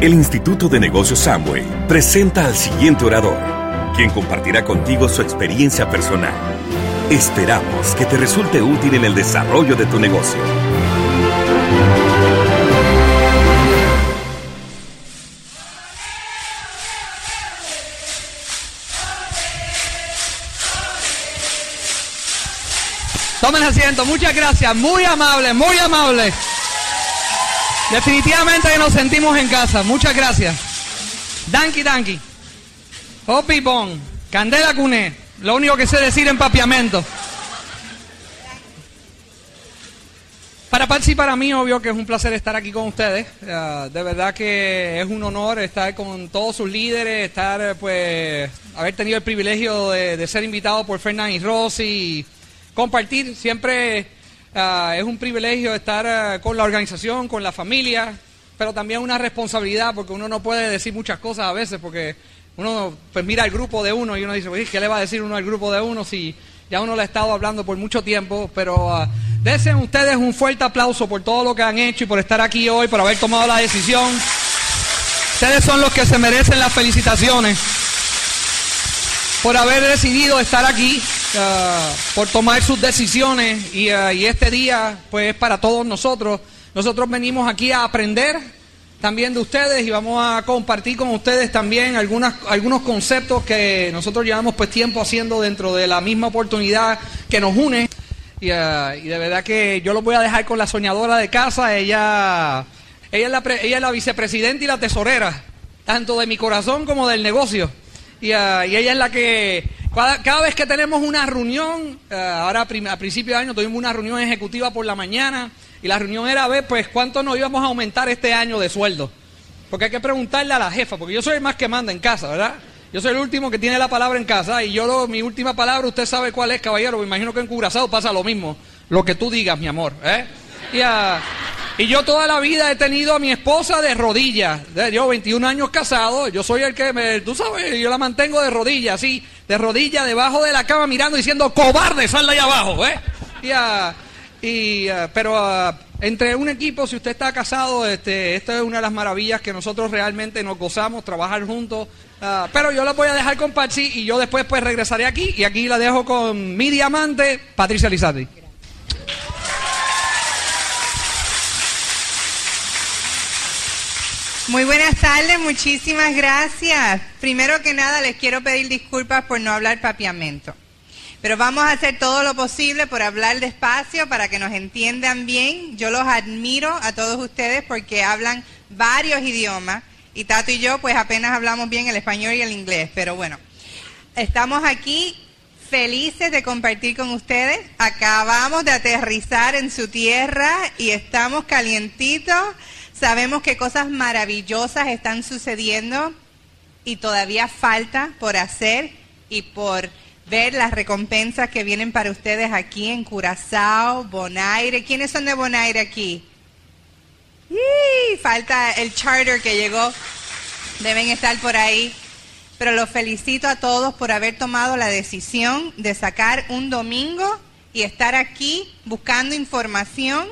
El Instituto de Negocios Samway presenta al siguiente orador, quien compartirá contigo su experiencia personal. Esperamos que te resulte útil en el desarrollo de tu negocio. Tomen asiento, muchas gracias, muy amable, muy amable. Definitivamente que nos sentimos en casa, muchas gracias. Danky Danky, Hopi Bon, Candela Cuné, lo único que sé decir empapiamento. Para Patsy y para mí, obvio que es un placer estar aquí con ustedes. Uh, de verdad que es un honor estar con todos sus líderes, estar, pues, haber tenido el privilegio de, ser invitado por Fernán y Rossi compartir. Siempre uh, es un privilegio estar uh, con la organización, con la familia, pero también una responsabilidad porque uno no puede decir muchas cosas a veces porque uno pues mira el grupo de uno y uno dice, ¿qué le va a decir uno al grupo de uno si ya uno le ha estado hablando por mucho tiempo? Pero uh, desen ustedes un fuerte aplauso por todo lo que han hecho y por estar aquí hoy, por haber tomado la decisión. Ustedes son los que se merecen las felicitaciones por haber decidido estar aquí, uh, por tomar sus decisiones y, uh, y, este día pues es para todos nosotros. Nosotros venimos aquí a aprender también de ustedes y vamos a compartir con ustedes también algunas, algunos conceptos que nosotros llevamos pues tiempo haciendo dentro de la misma oportunidad que nos une. Y, uh, y de verdad que yo los voy a dejar con la soñadora de casa, ella, ella, es la, ella es la vicepresidenta y la tesorera, tanto de mi corazón como del negocio. Y, uh, y, ella es la que, cada, vez que tenemos una reunión, uh, ahora a principio de año tuvimos una reunión ejecutiva por la mañana, y la reunión era ver, pues, cuánto nos íbamos a aumentar este año de sueldo. Porque hay que preguntarle a la jefa, porque yo soy el más que manda en casa, ¿verdad? Yo soy el último que tiene la palabra en casa, y yo, lo, mi última palabra, usted sabe cuál es, caballero, me imagino que en Curazao pasa lo mismo, lo que tú digas, mi amor, ¿eh? Y, uh, y yo toda la vida he tenido a mi esposa de rodillas. Yo 21 años casado, yo soy el que me, tú sabes, yo la mantengo de rodillas, así, de rodillas debajo de la cama mirando diciendo, cobarde, sal de ahí abajo, ¿eh? Y, y uh, pero uh, entre un equipo, si usted está casado, este, esta es una de las maravillas que nosotros realmente nos gozamos, trabajar juntos. pero yo la voy a dejar con Patsy y yo después pues regresaré aquí y aquí la dejo con mi diamante, Patricia Lizardi. Muy buenas tardes, muchísimas gracias. Primero que nada les quiero pedir disculpas por no hablar papiamento. Pero vamos a hacer todo lo posible por hablar despacio para que nos entiendan bien. Yo los admiro a todos ustedes porque hablan varios idiomas y Tato y yo pues apenas hablamos bien el español y el inglés. Pero bueno, estamos aquí felices de compartir con ustedes. Acabamos de aterrizar en su tierra y estamos calientitos. Sabemos que cosas maravillosas están sucediendo y todavía falta por hacer y por ver las recompensas que vienen para ustedes aquí en Curazao, Bonaire. ¿Quiénes son de Bonaire aquí? ¡Y! Falta el charter que llegó. Deben estar por ahí. Pero los felicito a todos por haber tomado la decisión de sacar un domingo y estar aquí buscando información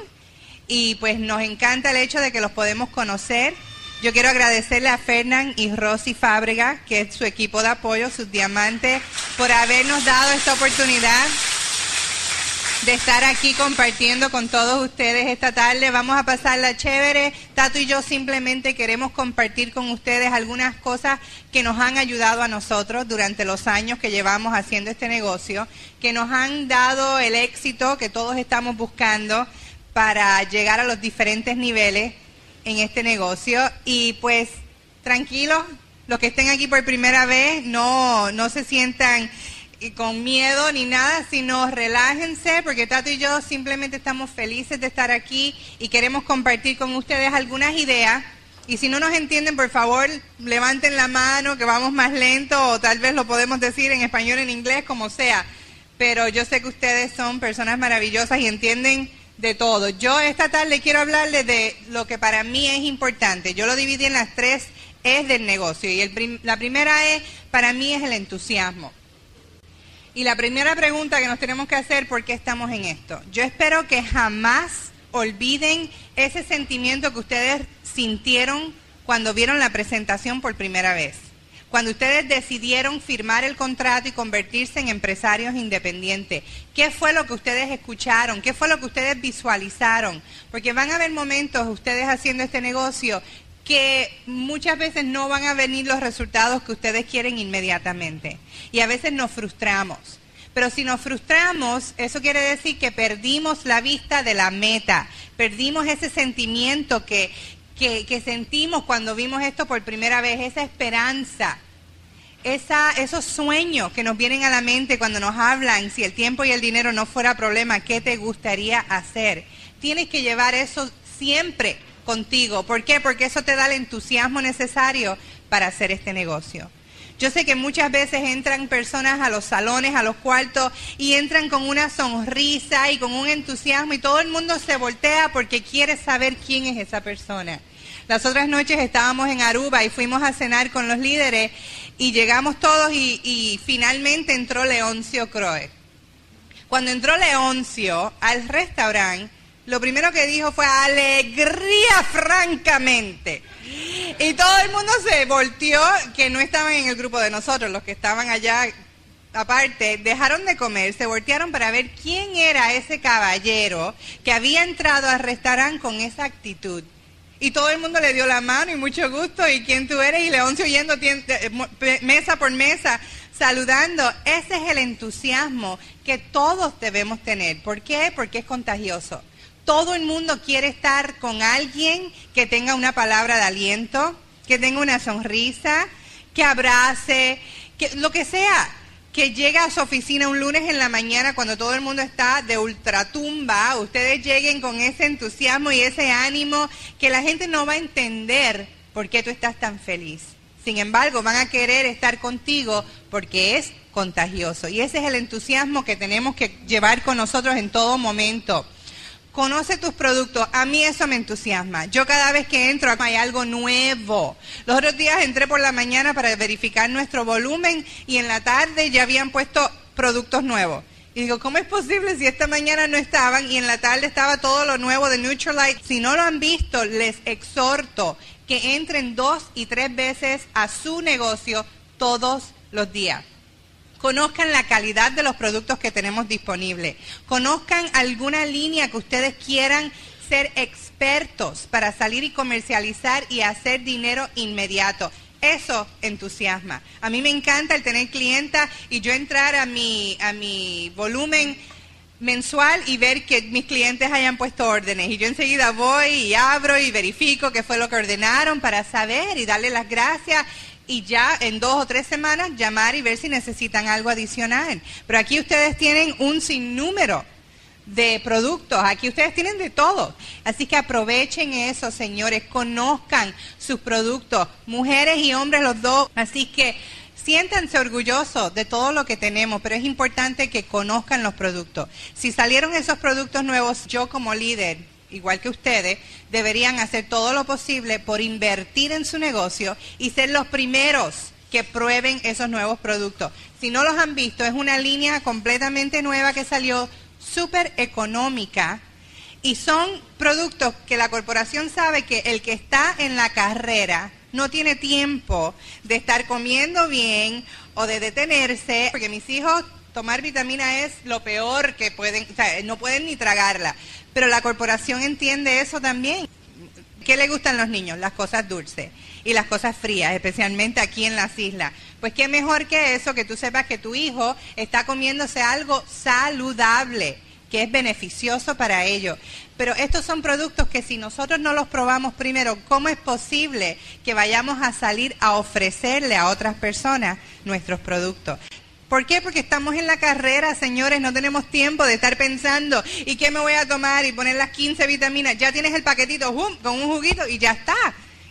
y pues nos encanta el hecho de que los podemos conocer. Yo quiero agradecerle a Fernán y Rosy Fábrega, que es su equipo de apoyo, sus diamantes, por habernos dado esta oportunidad de estar aquí compartiendo con todos ustedes esta tarde. Vamos a pasarla chévere. Tato y yo simplemente queremos compartir con ustedes algunas cosas que nos han ayudado a nosotros durante los años que llevamos haciendo este negocio, que nos han dado el éxito que todos estamos buscando para llegar a los diferentes niveles en este negocio. Y pues tranquilos, los que estén aquí por primera vez, no, no se sientan con miedo ni nada, sino relájense, porque Tato y yo simplemente estamos felices de estar aquí y queremos compartir con ustedes algunas ideas. Y si no nos entienden, por favor, levanten la mano, que vamos más lento, o tal vez lo podemos decir en español, en inglés, como sea. Pero yo sé que ustedes son personas maravillosas y entienden de todo. Yo esta tarde quiero hablarles de lo que para mí es importante. Yo lo dividí en las tres es del negocio y el la primera es, para mí es el entusiasmo. Y la primera pregunta que nos tenemos que hacer, ¿por qué estamos en esto? Yo espero que jamás olviden ese sentimiento que ustedes sintieron cuando vieron la presentación por primera vez? Cuando ustedes decidieron firmar el contrato y convertirse en empresarios independientes, ¿qué fue lo que ustedes escucharon? ¿Qué fue lo que ustedes visualizaron? Porque van a haber momentos ustedes haciendo este negocio que muchas veces no van a venir los resultados que ustedes quieren inmediatamente. Y a veces nos frustramos. Pero si nos frustramos, eso quiere decir que perdimos la vista de la meta, perdimos ese sentimiento que, que, sentimos cuando vimos esto por primera vez, esa esperanza, esa, esos sueños que nos vienen a la mente cuando nos hablan, si el tiempo y el dinero no fuera problema, ¿qué te gustaría hacer? Tienes que llevar eso siempre contigo. ¿Por qué? Porque eso te da el entusiasmo necesario para hacer este negocio. Yo sé que muchas veces entran personas a los salones, a los cuartos, y entran con una sonrisa y con un entusiasmo y todo el mundo se voltea porque quiere saber quién es esa persona. Las otras noches estábamos en Aruba y fuimos a cenar con los líderes y llegamos todos y, finalmente entró Leoncio Croe. Cuando entró Leoncio al restaurante, lo primero que dijo fue alegría francamente. Y todo el mundo se volteó, que no estaban en el grupo de nosotros, los que estaban allá aparte, dejaron de comer, se voltearon para ver quién era ese caballero que había entrado al restaurante con esa actitud. Y todo el mundo le dio la mano y mucho gusto, y quién tú eres, y Leoncio oyendo eh, mesa por mesa, saludando. Ese es el entusiasmo que todos debemos tener. ¿Por qué? Porque es contagioso. Todo el mundo quiere estar con alguien que tenga una palabra de aliento, que tenga una sonrisa, que abrace, que lo que sea, que llegue a su oficina un lunes en la mañana cuando todo el mundo está de ultratumba, ustedes lleguen con ese entusiasmo y ese ánimo que la gente no va a entender por qué tú estás tan feliz. Sin embargo, van a querer estar contigo porque es contagioso. Y ese es el entusiasmo que tenemos que llevar con nosotros en todo momento. Conoce tus productos. A mí eso me entusiasma. Yo cada vez que entro hay algo nuevo. Los otros días entré por la mañana para verificar nuestro volumen y en la tarde ya habían puesto productos nuevos. Y digo, ¿cómo es posible si esta mañana no estaban y en la tarde estaba todo lo nuevo de Neutralite? Si no lo han visto, les exhorto que entren dos y tres veces a su negocio todos los días. Conozcan la calidad de los productos que tenemos disponibles. Conozcan alguna línea que ustedes quieran ser expertos para salir y comercializar y hacer dinero inmediato. Eso entusiasma. A mí me encanta el tener clienta y yo entrar a mi, a mi volumen mensual y ver que mis clientes hayan puesto órdenes. Y yo enseguida voy y abro y verifico qué fue lo que ordenaron para saber y darle las gracias y ya en dos o tres semanas llamar y ver si necesitan algo adicional. Pero aquí ustedes tienen un sinnúmero de productos, aquí ustedes tienen de todo. Así que aprovechen eso, señores, conozcan sus productos, mujeres y hombres los dos. Así que siéntanse orgullosos de todo lo que tenemos, pero es importante que conozcan los productos. Si salieron esos productos nuevos, yo como líder igual que ustedes, deberían hacer todo lo posible por invertir en su negocio y ser los primeros que prueben esos nuevos productos. Si no los han visto, es una línea completamente nueva que salió, súper económica, y son productos que la corporación sabe que el que está en la carrera no tiene tiempo de estar comiendo bien o de detenerse, porque mis hijos tomar vitamina es lo peor que pueden, o sea, no pueden ni tragarla. Pero la corporación entiende eso también. ¿Qué le gustan los niños? Las cosas dulces y las cosas frías, especialmente aquí en las islas. Pues qué mejor que eso, que tú sepas que tu hijo está comiéndose algo saludable, que es beneficioso para ellos. Pero estos son productos que si nosotros no los probamos primero, ¿cómo es posible que vayamos a salir a ofrecerle a otras personas nuestros productos? ¿Por qué? Porque estamos en la carrera, señores, no tenemos tiempo de estar pensando, ¿y qué me voy a tomar? Y poner las 15 vitaminas. Ya tienes el paquetito con un juguito y ya está.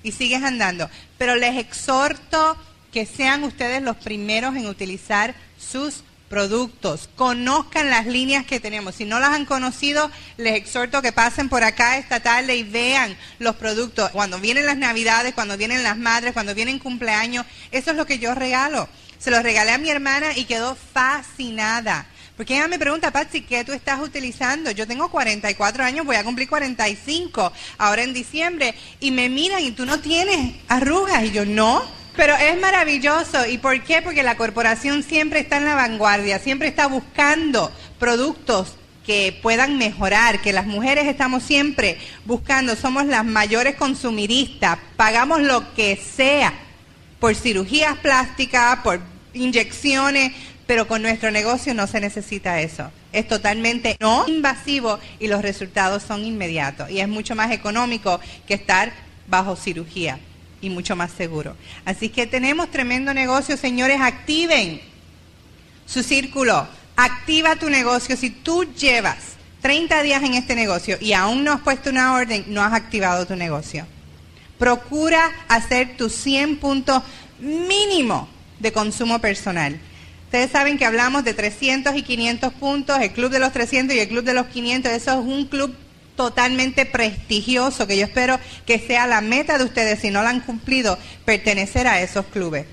Y sigues andando. Pero les exhorto que sean ustedes los primeros en utilizar sus productos. Conozcan las líneas que tenemos. Si no las han conocido, les exhorto que pasen por acá esta tarde y vean los productos. Cuando vienen las navidades, cuando vienen las madres, cuando vienen cumpleaños, eso es lo que yo regalo. Se los regalé a mi hermana y quedó fascinada Porque ella me pregunta, Patsy, ¿qué tú estás utilizando? Yo tengo 44 años, voy a cumplir 45 ahora en diciembre. Y me miran y tú no tienes arrugas. Y yo, no. Pero es maravilloso. ¿Y por qué? Porque la corporación siempre está en la vanguardia, siempre está buscando productos que puedan mejorar, que las mujeres estamos siempre buscando, somos las mayores consumiristas, pagamos lo que sea por cirugías plásticas, por inyecciones, pero con nuestro negocio no se necesita eso. Es totalmente no invasivo y los resultados son inmediatos y es mucho más económico que estar bajo cirugía y mucho más seguro. Así que tenemos tremendo negocio, señores, activen su círculo, activa tu negocio. Si tú llevas 30 días en este negocio y aún no has puesto una orden, no has activado tu negocio. Procura hacer tus 100 puntos mínimo de consumo personal. Ustedes saben que hablamos de 300 y 500 puntos, el club de los 300 y el club de los 500, eso es un club totalmente prestigioso, que yo espero que sea la meta de ustedes, si no la han cumplido, pertenecer a esos clubes.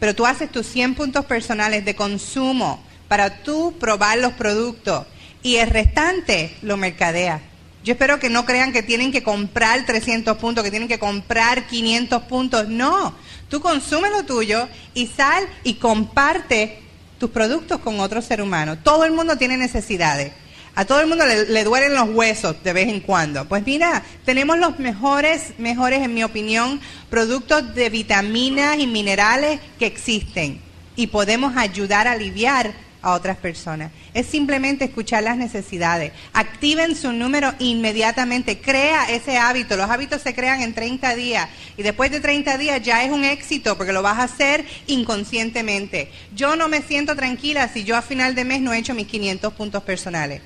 Pero tú haces tus 100 puntos personales de consumo para tú probar los productos y el restante lo mercadeas. Yo espero que no crean que tienen que comprar 300 puntos, que tienen que comprar 500 puntos. No, tú consume lo tuyo y sal y comparte tus productos con otro ser humano. Todo el mundo tiene necesidades. A todo el mundo le, duelen los huesos de vez en cuando. Pues mira, tenemos los mejores, mejores, en mi opinión, productos de vitaminas y minerales que existen. Y podemos ayudar a aliviar a otras personas. Es simplemente escuchar las necesidades. Activen su número inmediatamente. Crea ese hábito. Los hábitos se crean en 30 días. Y después de 30 días ya es un éxito porque lo vas a hacer inconscientemente. Yo no me siento tranquila si yo a final de mes no he hecho mis 500 puntos personales.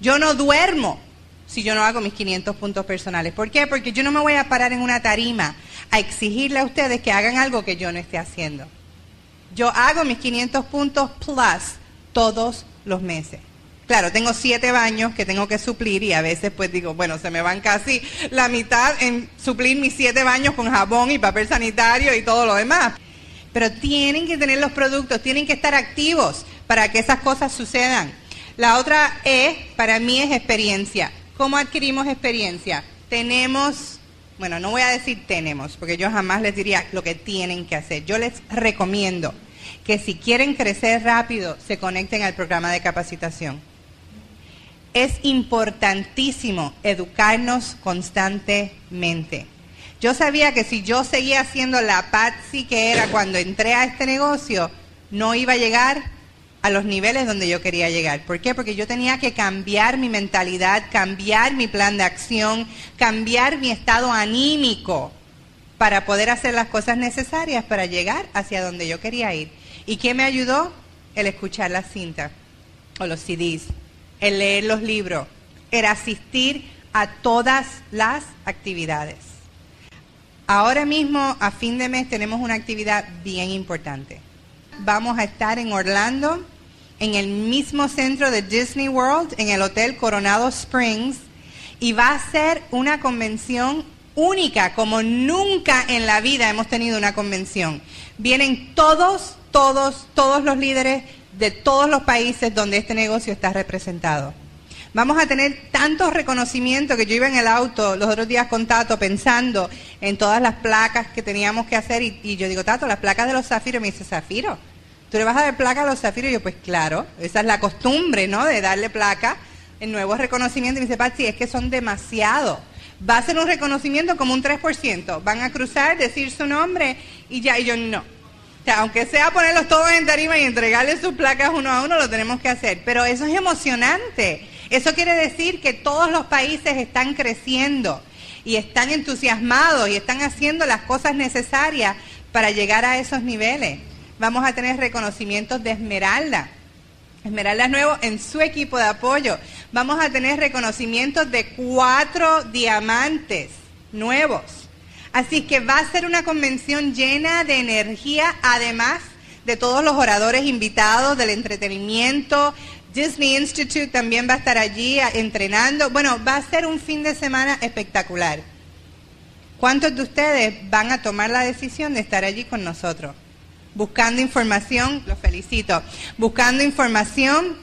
Yo no duermo si yo no hago mis 500 puntos personales. ¿Por qué? Porque yo no me voy a parar en una tarima a exigirle a ustedes que hagan algo que yo no esté haciendo. Yo hago mis 500 puntos plus todos los meses. Claro, tengo siete baños que tengo que suplir y a veces pues digo, bueno, se me van casi la mitad en suplir mis siete baños con jabón y papel sanitario y todo lo demás. Pero tienen que tener los productos, tienen que estar activos para que esas cosas sucedan. La otra E, para mí, es experiencia. ¿Cómo adquirimos experiencia? Tenemos, bueno, no voy a decir tenemos, porque yo jamás les diría lo que tienen que hacer. Yo les recomiendo que si quieren crecer rápido, se conecten al programa de capacitación. Es importantísimo educarnos constantemente. Yo sabía que si yo seguía siendo la Patsy que era cuando entré a este negocio, no iba a llegar a los niveles donde yo quería llegar. ¿Por qué? Porque yo tenía que cambiar mi mentalidad, cambiar mi plan de acción, cambiar mi estado anímico para poder hacer las cosas necesarias para llegar hacia donde yo quería ir. ¿Y qué me ayudó? El escuchar las cintas o los CDs, el leer los libros, el asistir a todas las actividades. Ahora mismo, a fin de mes, tenemos una actividad bien importante. Vamos a estar en Orlando, en el mismo centro de Disney World, en el Hotel Coronado Springs, y va a ser una convención única, como nunca en la vida hemos tenido una convención. Vienen todos todos, todos los líderes de todos los países donde este negocio está representado. Vamos a tener tantos reconocimientos que yo iba en el auto los otros días con Tato pensando en todas las placas que teníamos que hacer y, yo digo, Tato, las placas de los zafiros, me dice, Zafiro, ¿tú le vas a dar placa a los zafiros? Y yo, pues claro, esa es la costumbre, ¿no? De darle placa en nuevos reconocimientos. Y me dice, Patsy, es que son demasiado. Va a ser un reconocimiento como un 3%. Van a cruzar, decir su nombre y ya, y yo no aunque sea ponerlos todos en tarima y entregarles sus placas uno a uno, lo tenemos que hacer. Pero eso es emocionante. Eso quiere decir que todos los países están creciendo y están entusiasmados y están haciendo las cosas necesarias para llegar a esos niveles. Vamos a tener reconocimientos de Esmeralda. Esmeralda es nuevo en su equipo de apoyo. Vamos a tener reconocimientos de cuatro diamantes nuevos. Así que va a ser una convención llena de energía, además de todos los oradores invitados, del entretenimiento. Disney Institute también va a estar allí entrenando. Bueno, va a ser un fin de semana espectacular. ¿Cuántos de ustedes van a tomar la decisión de estar allí con nosotros? Buscando información, los felicito, buscando información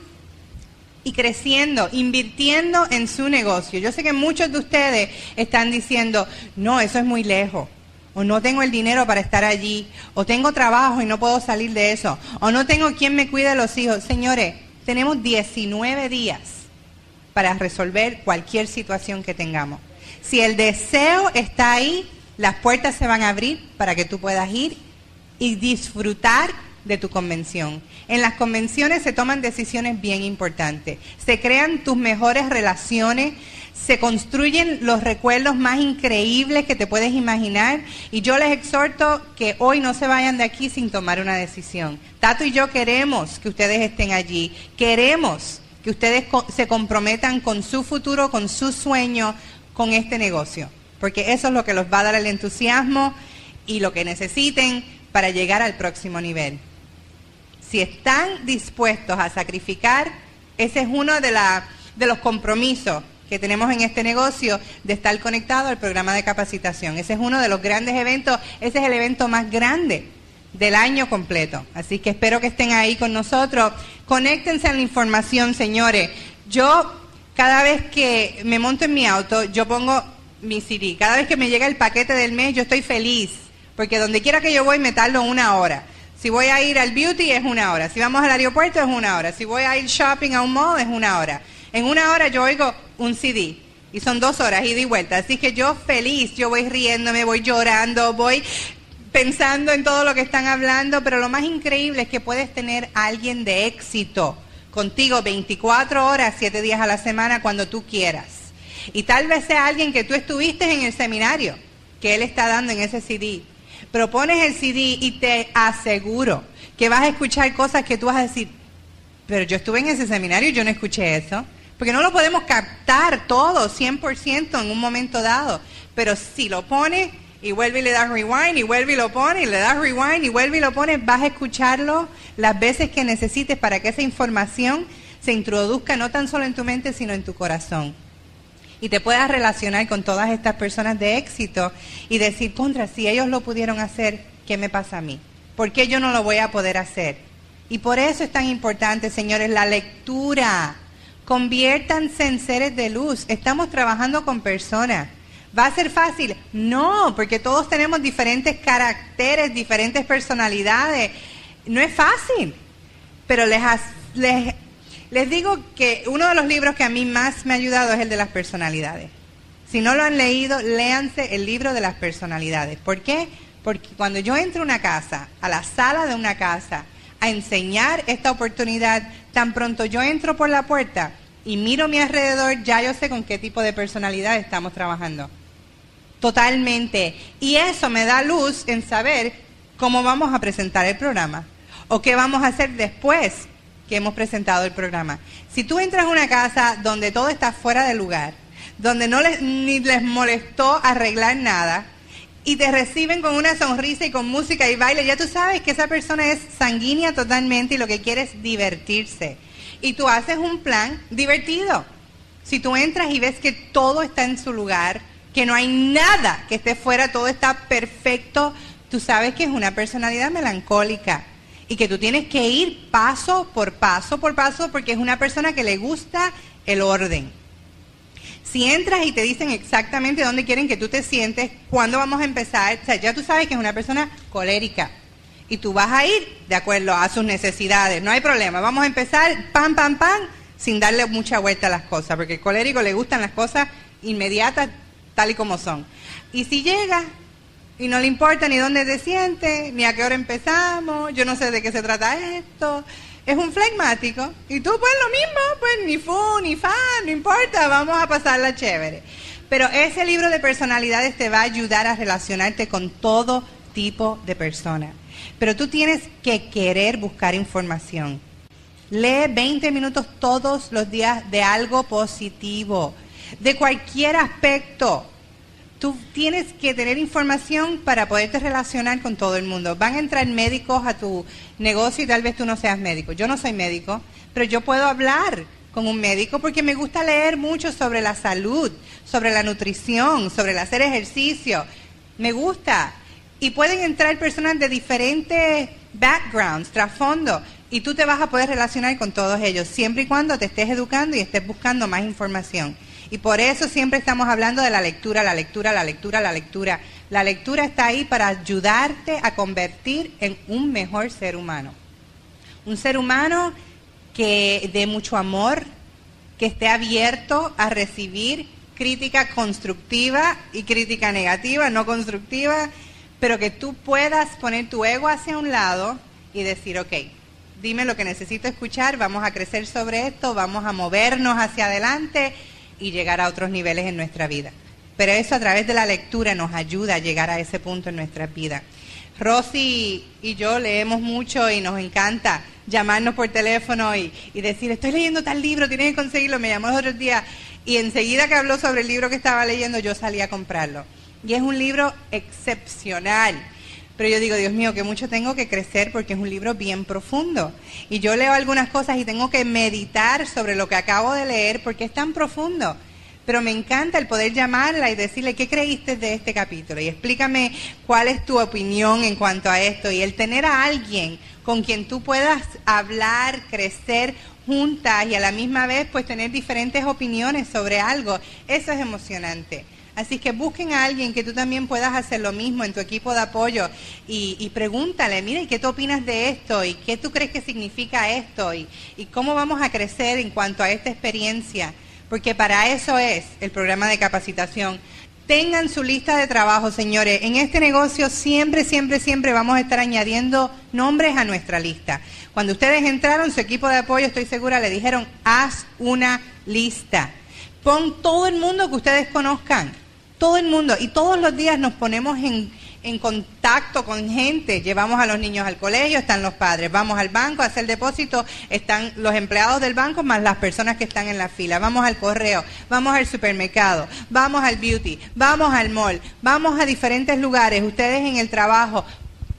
y creciendo, invirtiendo en su negocio. Yo sé que muchos de ustedes están diciendo, no, eso es muy lejos, o no tengo el dinero para estar allí, o tengo trabajo y no puedo salir de eso, o no tengo quien me cuide de los hijos. Señores, tenemos 19 días para resolver cualquier situación que tengamos. Si el deseo está ahí, las puertas se van a abrir para que tú puedas ir y disfrutar de tu convención. En las convenciones se toman decisiones bien importantes. Se crean tus mejores relaciones, se construyen los recuerdos más increíbles que te puedes imaginar y yo les exhorto que hoy no se vayan de aquí sin tomar una decisión. Tato y yo queremos que ustedes estén allí, queremos que ustedes se comprometan con su futuro, con su sueño, con este negocio, porque eso es lo que los va a dar el entusiasmo y lo que necesiten para llegar al próximo nivel si están dispuestos a sacrificar, ese es uno de, de los compromisos que tenemos en este negocio de estar conectado al programa de capacitación. Ese es uno de los grandes eventos, ese es el evento más grande del año completo. Así que espero que estén ahí con nosotros. Conéctense a la información, señores. Yo, cada vez que me monto en mi auto, yo pongo mi CD. Cada vez que me llega el paquete del mes, yo estoy feliz. Porque donde quiera que yo voy, me tardo una hora. Si voy a ir al beauty es una hora. Si vamos al aeropuerto es una hora. Si voy a ir shopping a un mall es una hora. En una hora yo oigo un CD. Y son dos horas ida y vuelta. Así que yo feliz, yo voy riéndome, voy llorando, voy pensando en todo lo que están hablando. Pero lo más increíble es que puedes tener a alguien de éxito contigo 24 horas, 7 días a la semana cuando tú quieras. Y tal vez sea alguien que tú estuviste en el seminario que él está dando en ese CD pero pones el CD y te aseguro que vas a escuchar cosas que tú vas a decir, pero yo estuve en ese seminario y yo no escuché eso. Porque no lo podemos captar todo 100% en un momento dado. Pero si lo pones y vuelve y le das rewind y vuelve y lo pone y le das rewind y vuelve y lo pones, vas a escucharlo las veces que necesites para que esa información se introduzca no tan solo en tu mente, sino en tu corazón y te puedas relacionar con todas estas personas de éxito y decir, contra, si ellos lo pudieron hacer, ¿qué me pasa a mí? ¿Por qué yo no lo voy a poder hacer? Y por eso es tan importante, señores, la lectura. Conviértanse en seres de luz. Estamos trabajando con personas. ¿Va a ser fácil? No, porque todos tenemos diferentes caracteres, diferentes personalidades. No es fácil, pero les, les les digo que uno de los libros que a mí más me ha ayudado es el de las personalidades. Si no lo han leído, léanse el libro de las personalidades. ¿Por qué? Porque cuando yo entro a una casa, a la sala de una casa, a enseñar esta oportunidad, tan pronto yo entro por la puerta y miro a mi alrededor, ya yo sé con qué tipo de personalidad estamos trabajando. Totalmente. Y eso me da luz en saber cómo vamos a presentar el programa o qué vamos a hacer después que hemos presentado el programa. Si tú entras a una casa donde todo está fuera de lugar, donde no les, ni les molestó arreglar nada, y te reciben con una sonrisa y con música y baile, ya tú sabes que esa persona es sanguínea totalmente y lo que quiere es divertirse. Y tú haces un plan divertido. Si tú entras y ves que todo está en su lugar, que no hay nada que esté fuera, todo está perfecto, tú sabes que es una personalidad melancólica y que tú tienes que ir paso por paso por paso porque es una persona que le gusta el orden. Si entras y te dicen exactamente dónde quieren que tú te sientes, cuándo vamos a empezar, o sea, ya tú sabes que es una persona colérica y tú vas a ir de acuerdo a sus necesidades, no hay problema, vamos a empezar pam, pam, pam, sin darle mucha vuelta a las cosas, porque al colérico le gustan las cosas inmediatas tal y como son. Y si llega y no le importa ni dónde te sientes, ni a qué hora empezamos, yo no sé de qué se trata esto. Es un flegmático. Y tú, pues lo mismo, pues ni fu, ni fa, no importa, vamos a pasarla chévere. Pero ese libro de personalidades te va a ayudar a relacionarte con todo tipo de personas. Pero tú tienes que querer buscar información. Lee 20 minutos todos los días de algo positivo, de cualquier aspecto tú tienes que tener información para poderte relacionar con todo el mundo. Van a entrar médicos a tu negocio y tal vez tú no seas médico. Yo no soy médico, pero yo puedo hablar con un médico porque me gusta leer mucho sobre la salud, sobre la nutrición, sobre el hacer ejercicio. Me gusta. Y pueden entrar personas de diferentes backgrounds, trasfondo, Y tú te vas a poder relacionar con todos ellos, siempre y cuando te estés educando y estés buscando más información. Y por eso siempre estamos hablando de la lectura, la lectura, la lectura, la lectura. La lectura está ahí para ayudarte a convertir en un mejor ser humano. Un ser humano que dé mucho amor, que esté abierto a recibir crítica constructiva y crítica negativa, no constructiva, pero que tú puedas poner tu ego hacia un lado y decir, ok, dime lo que necesito escuchar, vamos a crecer sobre esto, vamos a movernos hacia adelante y llegar a otros niveles en nuestra vida. Pero eso a través de la lectura nos ayuda a llegar a ese punto en nuestra vida. Rosy y yo leemos mucho y nos encanta llamarnos por teléfono y, decir, estoy leyendo tal libro, tienes que conseguirlo. Me llamó los otros días y enseguida que habló sobre el libro que estaba leyendo, yo salí a comprarlo. Y es un libro excepcional. Pero yo digo, Dios mío, que mucho tengo que crecer porque es un libro bien profundo. Y yo leo algunas cosas y tengo que meditar sobre lo que acabo de leer porque es tan profundo. Pero me encanta el poder llamarla y decirle, ¿qué creíste de este capítulo? Y explícame cuál es tu opinión en cuanto a esto. Y el tener a alguien con quien tú puedas hablar, crecer juntas y a la misma vez pues tener diferentes opiniones sobre algo, eso es emocionante. Así que busquen a alguien que tú también puedas hacer lo mismo en tu equipo de apoyo y, pregúntale, mira, ¿y qué tú opinas de esto? ¿Y qué tú crees que significa esto? ¿Y, ¿Y cómo vamos a crecer en cuanto a esta experiencia? Porque para eso es el programa de capacitación. Tengan su lista de trabajo, señores. En este negocio siempre, siempre, siempre vamos a estar añadiendo nombres a nuestra lista. Cuando ustedes entraron, su equipo de apoyo, estoy segura, le dijeron, haz una lista. Pon todo el mundo que ustedes conozcan todo el mundo. Y todos los días nos ponemos en, contacto con gente. Llevamos a los niños al colegio, están los padres. Vamos al banco a hacer depósito, están los empleados del banco más las personas que están en la fila. Vamos al correo, vamos al supermercado, vamos al beauty, vamos al mall, vamos a diferentes lugares, ustedes en el trabajo.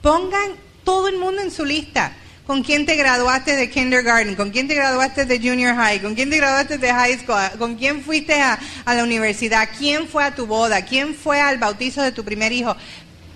Pongan todo el mundo en su lista con quién te graduaste de kindergarten, con quién te graduaste de junior high, con quién te graduaste de high school, con quién fuiste a, la universidad, quién fue a tu boda, quién fue al bautizo de tu primer hijo.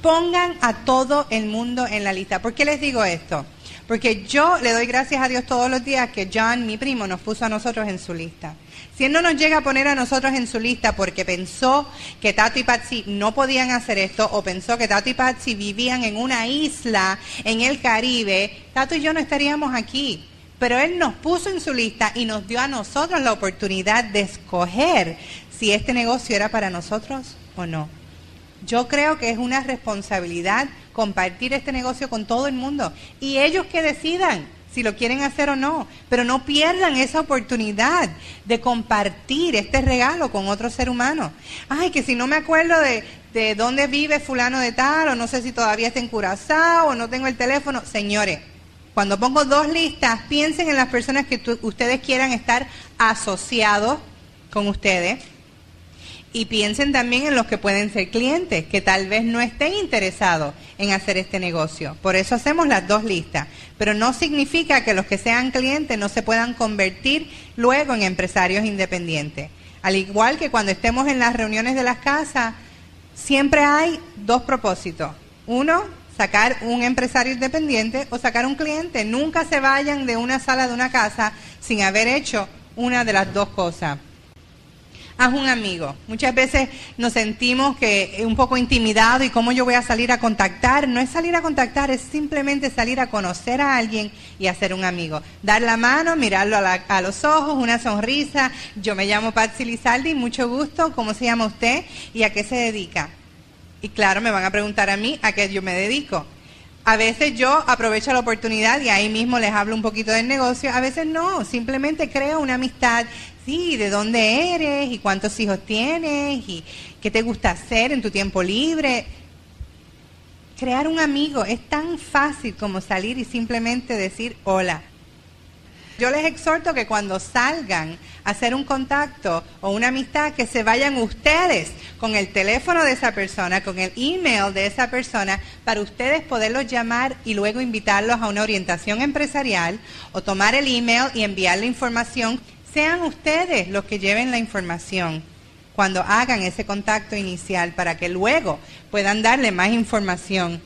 Pongan a todo el mundo en la lista. ¿Por qué les digo esto? Porque yo le doy gracias a Dios todos los días que John, mi primo, nos puso a nosotros en su lista. Si él no nos llega a poner a nosotros en su lista porque pensó que Tato y Patsy no podían hacer esto o pensó que Tato y Patsy vivían en una isla en el Caribe, Tato y yo no estaríamos aquí. Pero él nos puso en su lista y nos dio a nosotros la oportunidad de escoger si este negocio era para nosotros o no. Yo creo que es una responsabilidad compartir este negocio con todo el mundo y ellos que decidan si lo quieren hacer o no, pero no pierdan esa oportunidad de compartir este regalo con otro ser humano. Ay, que si no me acuerdo de, de dónde vive fulano de tal, o no sé si todavía está en Curazao, o no tengo el teléfono. Señores, cuando pongo dos listas, piensen en las personas que ustedes quieran estar asociados con ustedes y piensen también en los que pueden ser clientes, que tal vez no estén interesados en hacer este negocio. Por eso hacemos las dos listas. Pero no significa que los que sean clientes no se puedan convertir luego en empresarios independientes. Al igual que cuando estemos en las reuniones de las casas, siempre hay dos propósitos. Uno, sacar un empresario independiente o sacar un cliente. Nunca se vayan de una sala de una casa sin haber hecho una de las dos cosas haz un amigo. Muchas veces nos sentimos que un poco intimidados y cómo yo voy a salir a contactar. No es salir a contactar, es simplemente salir a conocer a alguien y hacer un amigo. Dar la mano, mirarlo a, los ojos, una sonrisa. Yo me llamo Patsy Lizaldi, mucho gusto. ¿Cómo se llama usted y a qué se dedica? Y claro, me van a preguntar a mí a qué yo me dedico. A veces yo aprovecho la oportunidad y ahí mismo les hablo un poquito del negocio, a veces no, simplemente creo una amistad, sí, de dónde eres y cuántos hijos tienes y qué te gusta hacer en tu tiempo libre. Crear un amigo es tan fácil como salir y simplemente decir hola. Yo les exhorto que cuando salgan a hacer un contacto o una amistad, que se vayan ustedes con el teléfono de esa persona, con el email de esa persona, para ustedes poderlos llamar y luego invitarlos a una orientación empresarial o tomar el email y enviar la información. Sean ustedes los que lleven la información cuando hagan ese contacto inicial para que luego puedan darle más información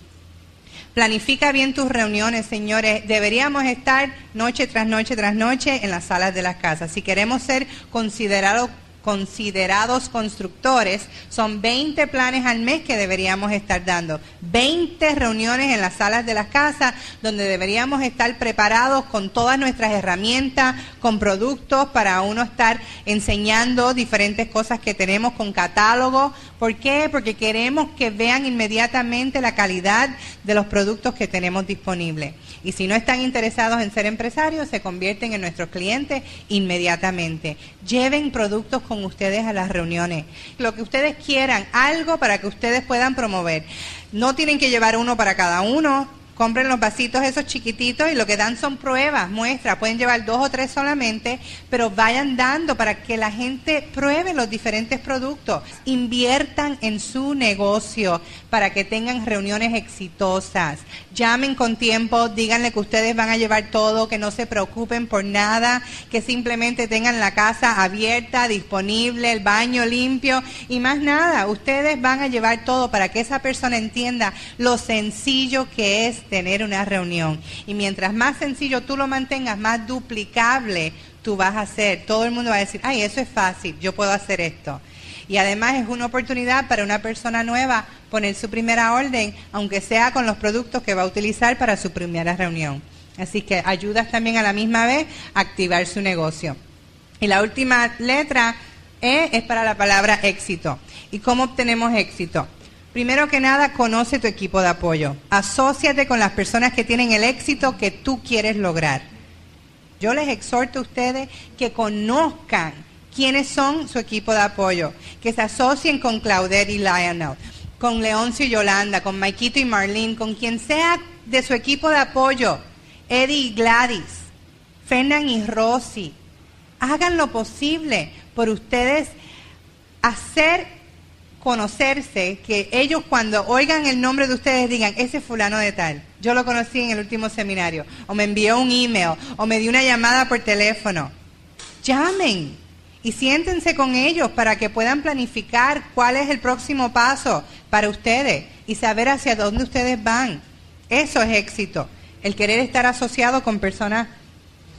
Planifica bien tus reuniones, señores. Deberíamos estar noche tras noche tras noche en las salas de las casas. Si queremos ser considerados considerados constructores, son 20 planes al mes que deberíamos estar dando. 20 reuniones en las salas de las casas donde deberíamos estar preparados con todas nuestras herramientas, con productos para uno estar enseñando diferentes cosas que tenemos con catálogo. ¿Por qué? Porque queremos que vean inmediatamente la calidad de los productos que tenemos disponibles. Y si no están interesados en ser empresarios, se convierten en nuestros clientes inmediatamente. Lleven productos con ustedes a las reuniones. Lo que ustedes quieran, algo para que ustedes puedan promover. No tienen que llevar uno para cada uno, compren los vasitos esos chiquititos y lo que dan son pruebas, muestras. Pueden llevar dos o tres solamente, pero vayan dando para que la gente pruebe los diferentes productos. Inviertan en su negocio para que tengan reuniones exitosas. Llamen con tiempo, díganle que ustedes van a llevar todo, que no se preocupen por nada, que simplemente tengan la casa abierta, disponible, el baño limpio y más nada. Ustedes van a llevar todo para que esa persona entienda lo sencillo que es tener una reunión. Y mientras más sencillo tú lo mantengas, más duplicable tú vas a hacer. Todo el mundo va a decir, ay, eso es fácil, yo puedo hacer esto. Y además es una oportunidad para una persona nueva poner su primera orden, aunque sea con los productos que va a utilizar para su primera reunión. Así que ayudas también a la misma vez a activar su negocio. Y la última letra E es para la palabra éxito. ¿Y cómo obtenemos éxito? Primero que nada, conoce tu equipo de apoyo. Asociate con las personas que tienen el éxito que tú quieres lograr. Yo les exhorto a ustedes que conozcan quiénes son su equipo de apoyo, que se asocien con Claudette y Lionel, con Leoncio y Yolanda, con Maikito y Marlene, con quien sea de su equipo de apoyo, Eddie y Gladys, Fernan y Rosy. Hagan lo posible por ustedes hacer conocerse, que ellos cuando oigan el nombre de ustedes digan, ese fulano de tal, yo lo conocí en el último seminario, o me envió un email, o me dio una llamada por teléfono. Llamen y siéntense con ellos para que puedan planificar cuál es el próximo paso para ustedes y saber hacia dónde ustedes van. Eso es éxito, el querer estar asociado con personas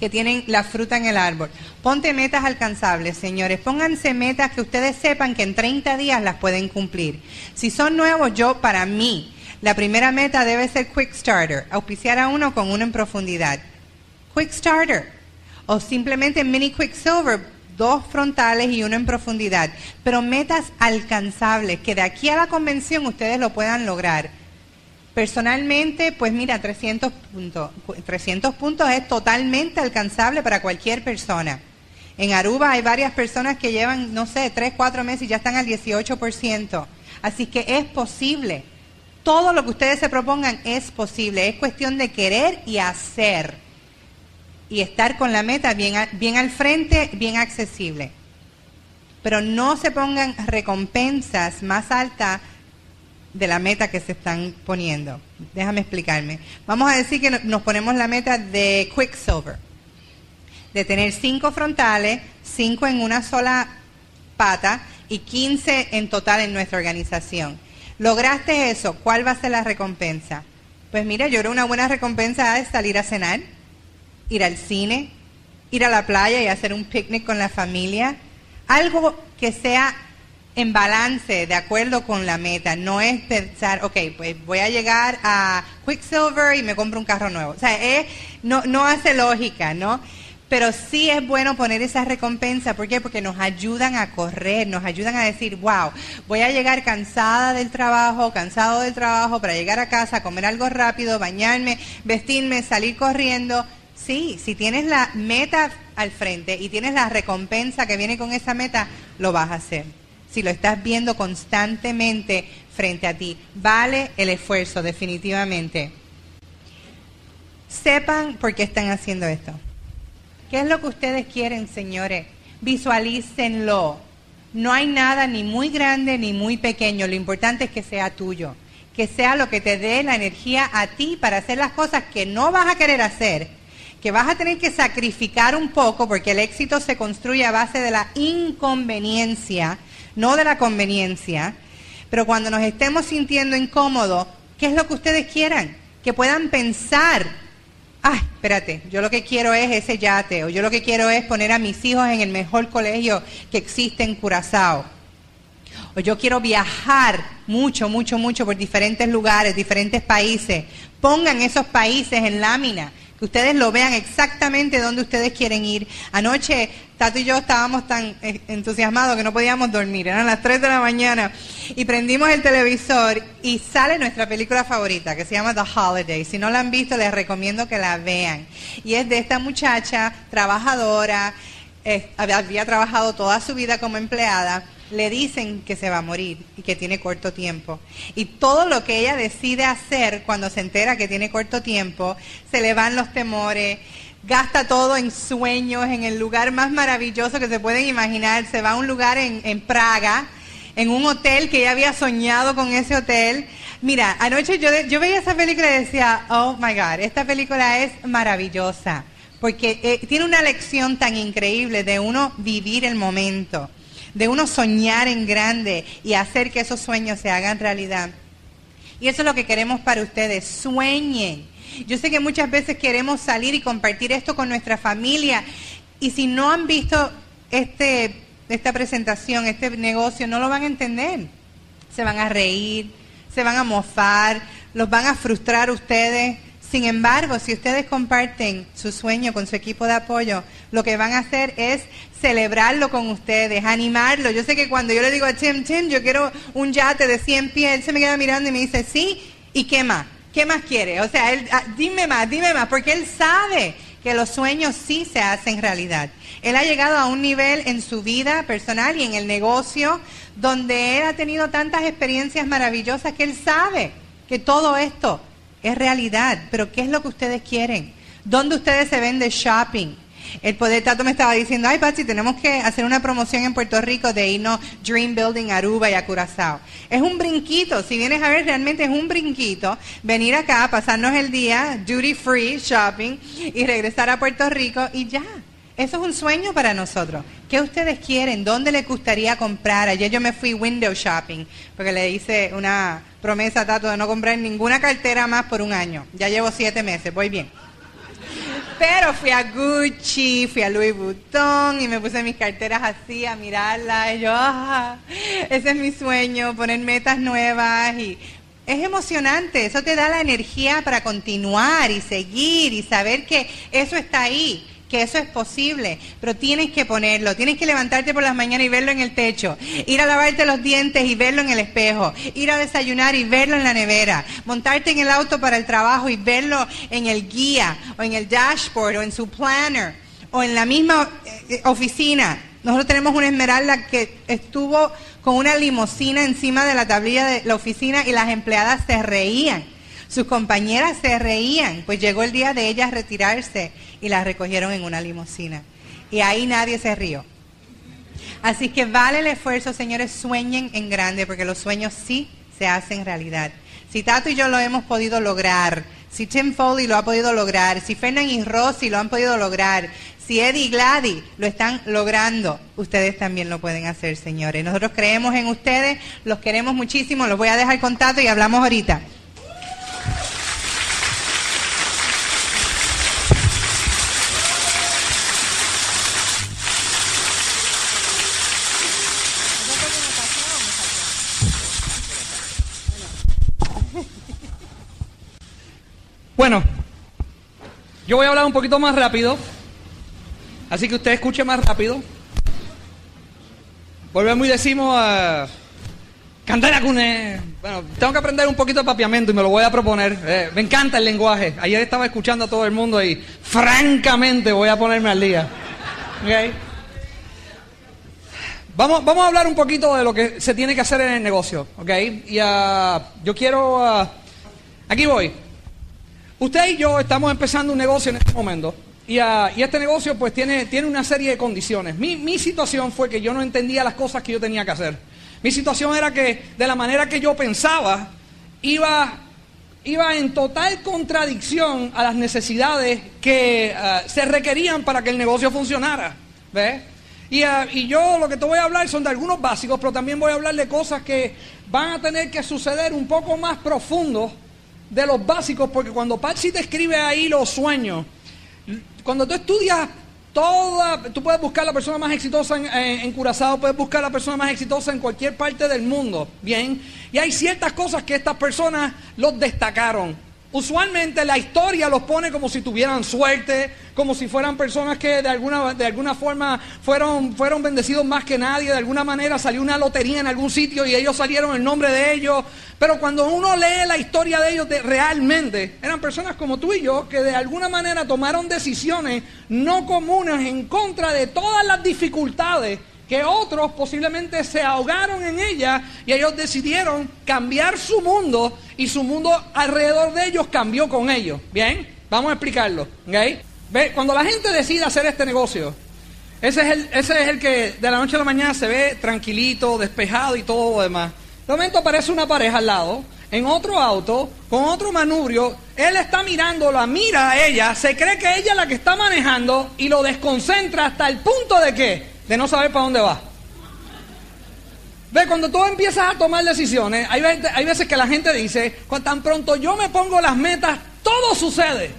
que tienen la fruta en el árbol. Ponte metas alcanzables, señores. Pónganse metas que ustedes sepan que en 30 días las pueden cumplir. Si son nuevos, yo, para mí, la primera meta debe ser Quick Starter, auspiciar a uno con uno en profundidad. Quick Starter. O simplemente Mini Quicksilver, dos frontales y uno en profundidad. Pero metas alcanzables, que de aquí a la convención ustedes lo puedan lograr Personalmente, pues mira, 300 puntos. 300 puntos es totalmente alcanzable para cualquier persona. En Aruba hay varias personas que llevan, no sé, 3, 4 meses y ya están al 18%. Así que es posible. Todo lo que ustedes se propongan es posible. Es cuestión de querer y hacer. Y estar con la meta bien, bien al frente, bien accesible. Pero no se pongan recompensas más altas de la meta que se están poniendo. Déjame explicarme. Vamos a decir que nos ponemos la meta de Quicksilver, de tener cinco frontales, cinco en una sola pata y 15 en total en nuestra organización. ¿Lograste eso? ¿Cuál va a ser la recompensa? Pues mira, yo creo una buena recompensa es salir a cenar, ir al cine, ir a la playa y hacer un picnic con la familia. Algo que sea en balance, de acuerdo con la meta. No es pensar, ok, pues voy a llegar a Quicksilver y me compro un carro nuevo. O sea, no, no hace lógica, ¿no? Pero sí es bueno poner esa recompensa. ¿Por qué? Porque nos ayudan a correr, nos ayudan a decir, wow, voy a llegar cansada del trabajo, cansado del trabajo, para llegar a casa, comer algo rápido, bañarme, vestirme, salir corriendo. Sí, si tienes la meta al frente y tienes la recompensa que viene con esa meta, lo vas a hacer si lo estás viendo constantemente frente a ti. Vale el esfuerzo, definitivamente. Sepan por qué están haciendo esto. ¿Qué es lo que ustedes quieren, señores? Visualícenlo. No hay nada ni muy grande ni muy pequeño. Lo importante es que sea tuyo. Que sea lo que te dé la energía a ti para hacer las cosas que no vas a querer hacer. Que vas a tener que sacrificar un poco porque el éxito se construye a base de la inconveniencia no de la conveniencia, pero cuando nos estemos sintiendo incómodos, ¿qué es lo que ustedes quieran? que puedan pensar, ah, espérate, yo lo que quiero es ese yate, o yo lo que quiero es poner a mis hijos en el mejor colegio que existe en Curazao. O yo quiero viajar mucho, mucho, mucho por diferentes lugares, diferentes países. Pongan esos países en lámina ustedes lo vean exactamente donde ustedes quieren ir. Anoche, Tato y yo estábamos tan eh, entusiasmados que no podíamos dormir, eran las 3 de la mañana, y prendimos el televisor y sale nuestra película favorita, que se llama The Holiday. Si no la han visto, les recomiendo que la vean. Y es de esta muchacha trabajadora, eh, había trabajado toda su vida como empleada le dicen que se va a morir y que tiene corto tiempo. Y todo lo que ella decide hacer cuando se entera que tiene corto tiempo, se le van los temores, gasta todo en sueños, en el lugar más maravilloso que se pueden imaginar. Se va a un lugar en, Praga, en un hotel que ella había soñado con ese hotel. Mira, anoche yo, yo veía esa película y decía, oh my God, esta película es maravillosa, porque eh, tiene una lección tan increíble de uno vivir el momento de uno soñar en grande y hacer que esos sueños se hagan realidad. Y eso es lo que queremos para ustedes, sueñen. Yo sé que muchas veces queremos salir y compartir esto con nuestra familia y si no han visto este, esta presentación, este negocio, no lo van a entender. Se van a reír, se van a mofar, los van a frustrar ustedes. Sin embargo, si ustedes comparten su sueño con su equipo de apoyo, lo que van a hacer es celebrarlo con ustedes, animarlo. Yo sé que cuando yo le digo a Tim, Tim, yo quiero un yate de 100 pies, él se me queda mirando y me dice, sí, ¿y qué más? ¿Qué más quiere? O sea, él, ah, dime más, dime más, porque él sabe que los sueños sí se hacen realidad. Él ha llegado a un nivel en su vida personal y en el negocio donde él ha tenido tantas experiencias maravillosas que él sabe que todo esto es realidad. Pero ¿qué es lo que ustedes quieren? ¿Dónde ustedes se ven de shopping? El Poder Tato me estaba diciendo, ay Patsy, tenemos que hacer una promoción en Puerto Rico de irnos Dream Building Aruba y a Curazao. Es un brinquito, si vienes a ver, realmente es un brinquito venir acá, pasarnos el día duty free shopping y regresar a Puerto Rico y ya. Eso es un sueño para nosotros. ¿Qué ustedes quieren? ¿Dónde les gustaría comprar? Ayer yo me fui window shopping porque le hice una promesa a Tato de no comprar ninguna cartera más por un año. Ya llevo siete meses, voy bien. Pero fui a Gucci, fui a Louis Vuitton y me puse mis carteras así a mirarlas. Y yo, ah, ese es mi sueño, poner metas nuevas y es emocionante, eso te da la energía para continuar y seguir y saber que eso está ahí que eso es posible, pero tienes que ponerlo, tienes que levantarte por las mañanas y verlo en el techo, ir a lavarte los dientes y verlo en el espejo, ir a desayunar y verlo en la nevera, montarte en el auto para el trabajo y verlo en el guía o en el dashboard o en su planner o en la misma eh, oficina. Nosotros tenemos una esmeralda que estuvo con una limusina encima de la tablilla de la oficina y las empleadas se reían sus compañeras se reían, pues llegó el día de ellas retirarse y las recogieron en una limusina. Y ahí nadie se rió. Así que vale el esfuerzo, señores, sueñen en grande, porque los sueños sí se hacen realidad. Si Tato y yo lo hemos podido lograr, si Tim Foley lo ha podido lograr, si Fernand y Rossi lo han podido lograr, si Eddie y Gladys lo están logrando, ustedes también lo pueden hacer, señores. Nosotros creemos en ustedes, los queremos muchísimo, los voy a dejar con Tato y hablamos ahorita. Bueno, yo voy a hablar un poquito más rápido, así que usted escuche más rápido. Volvemos y decimos a... Cune. Bueno, tengo que aprender un poquito de papiamento y me lo voy a proponer. Eh, me encanta el lenguaje. Ayer estaba escuchando a todo el mundo y francamente voy a ponerme al día. Vamos, vamos a hablar un poquito de lo que se tiene que hacer en el negocio. ¿ok? Y uh, yo quiero... Uh, aquí voy. Usted y yo estamos empezando un negocio en este momento. Y, y, este negocio pues tiene, tiene una serie de condiciones. Mi situación fue que yo no entendía las cosas que yo tenía que hacer. Mi situación era que de la manera que yo pensaba, iba, iba en total contradicción a las necesidades que eh, se requerían para que el negocio funcionara. ¿Ves? Y, eh, y, yo lo que te voy a hablar son de algunos básicos, pero también voy a hablar de cosas que van a tener que suceder un poco más profundos de los básicos, porque cuando Patsy te escribe ahí los sueños, cuando tú estudias toda, tú puedes buscar la persona más exitosa en, en, Curazao, puedes buscar la persona más exitosa en cualquier parte del mundo, bien, y hay ciertas cosas que estas personas los destacaron. Usualmente la historia los pone como si tuvieran suerte, como si fueran personas que de alguna, de alguna forma fueron, fueron bendecidos más que nadie, de alguna manera salió una lotería en algún sitio y ellos salieron en nombre de ellos. Pero cuando uno lee la historia de ellos realmente, eran personas como tú y yo que de alguna manera tomaron decisiones no comunes en contra de todas las dificultades que otros posiblemente se ahogaron en ella y ellos decidieron cambiar su mundo y su mundo alrededor de ellos cambió con ellos. Bien, vamos a explicarlo. ¿Ve? Cuando la gente decide hacer este negocio, ese es, el, ese es el que de la noche a la mañana se ve tranquilito, despejado y todo lo demás. De momento aparece una pareja al lado, en otro auto, con otro manubrio, él está mirando, la mira a ella, se cree que ella es la que está manejando y lo desconcentra hasta el punto de que de no saber para dónde va. Ve, cuando tú empiezas a tomar decisiones, hay, veces que la gente dice, cuando tan pronto yo me pongo las metas, todo sucede.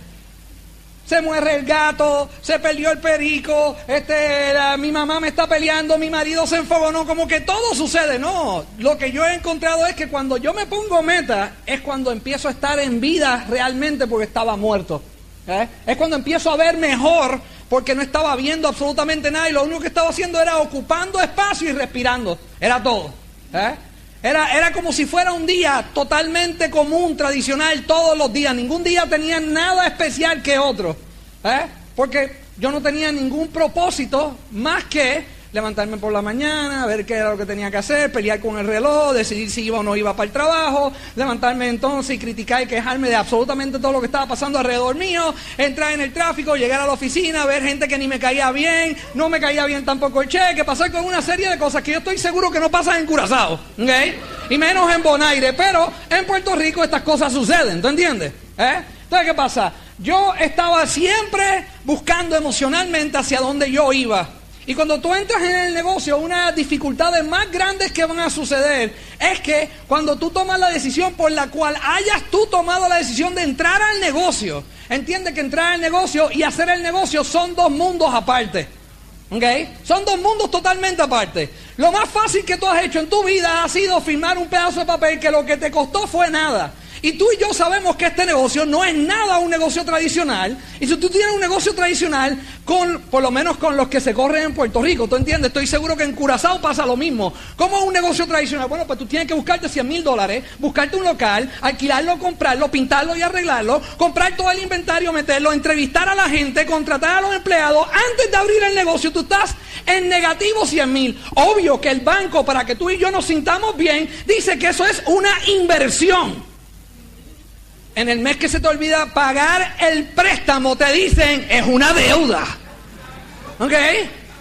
Se muere el gato, se peleó el perico, este, mi mamá me está peleando, mi marido se enfogonó, como que todo sucede. No, lo que yo he encontrado es que cuando yo me pongo meta es cuando empiezo a estar en vida realmente porque estaba muerto. ¿eh? Es cuando empiezo a ver mejor porque no estaba viendo absolutamente nada y lo único que estaba haciendo era ocupando espacio y respirando. Era todo. ¿eh? Era, era como si fuera un día totalmente común, tradicional, todos los días. Ningún día tenía nada especial que otro. ¿eh? Porque yo no tenía ningún propósito más que levantarme por la mañana, ver qué era lo que tenía que hacer, pelear con el reloj, decidir si iba o no iba para el trabajo, levantarme entonces y criticar y quejarme de absolutamente todo lo que estaba pasando alrededor mío, entrar en el tráfico, llegar a la oficina, ver gente que ni me caía bien, no me caía bien tampoco el cheque, pasar con una serie de cosas que yo estoy seguro que no pasan en Curazao, ¿ok? Y menos en Bonaire, pero en Puerto Rico estas cosas suceden, ¿tú entiendes? ¿Eh? Entonces, ¿qué pasa? Yo estaba siempre buscando emocionalmente hacia dónde yo iba. Y cuando tú entras en el negocio, una de las dificultades más grandes que van a suceder es que cuando tú tomas la decisión por la cual hayas tú tomado la decisión de entrar al negocio, entiende que entrar al negocio y hacer el negocio son dos mundos aparte. ¿Ok? Son dos mundos totalmente aparte. Lo más fácil que tú has hecho en tu vida ha sido firmar un pedazo de papel que lo que te costó fue nada. Y tú y yo sabemos que este negocio no es nada un negocio tradicional. Y si tú tienes un negocio tradicional, con, por lo menos con los que se corren en Puerto Rico, ¿tú entiendes? Estoy seguro que en Curazao pasa lo mismo. ¿Cómo es un negocio tradicional? Bueno, pues tú tienes que buscarte 100 mil dólares, buscarte un local, alquilarlo, comprarlo, pintarlo y arreglarlo, comprar todo el inventario, meterlo, entrevistar a la gente, contratar a los empleados. Antes de abrir el negocio, tú estás en negativo 100 mil. Obvio que el banco, para que tú y yo nos sintamos bien, dice que eso es una inversión en el mes que se te olvida pagar el préstamo, te dicen, es una deuda. ¿Ok?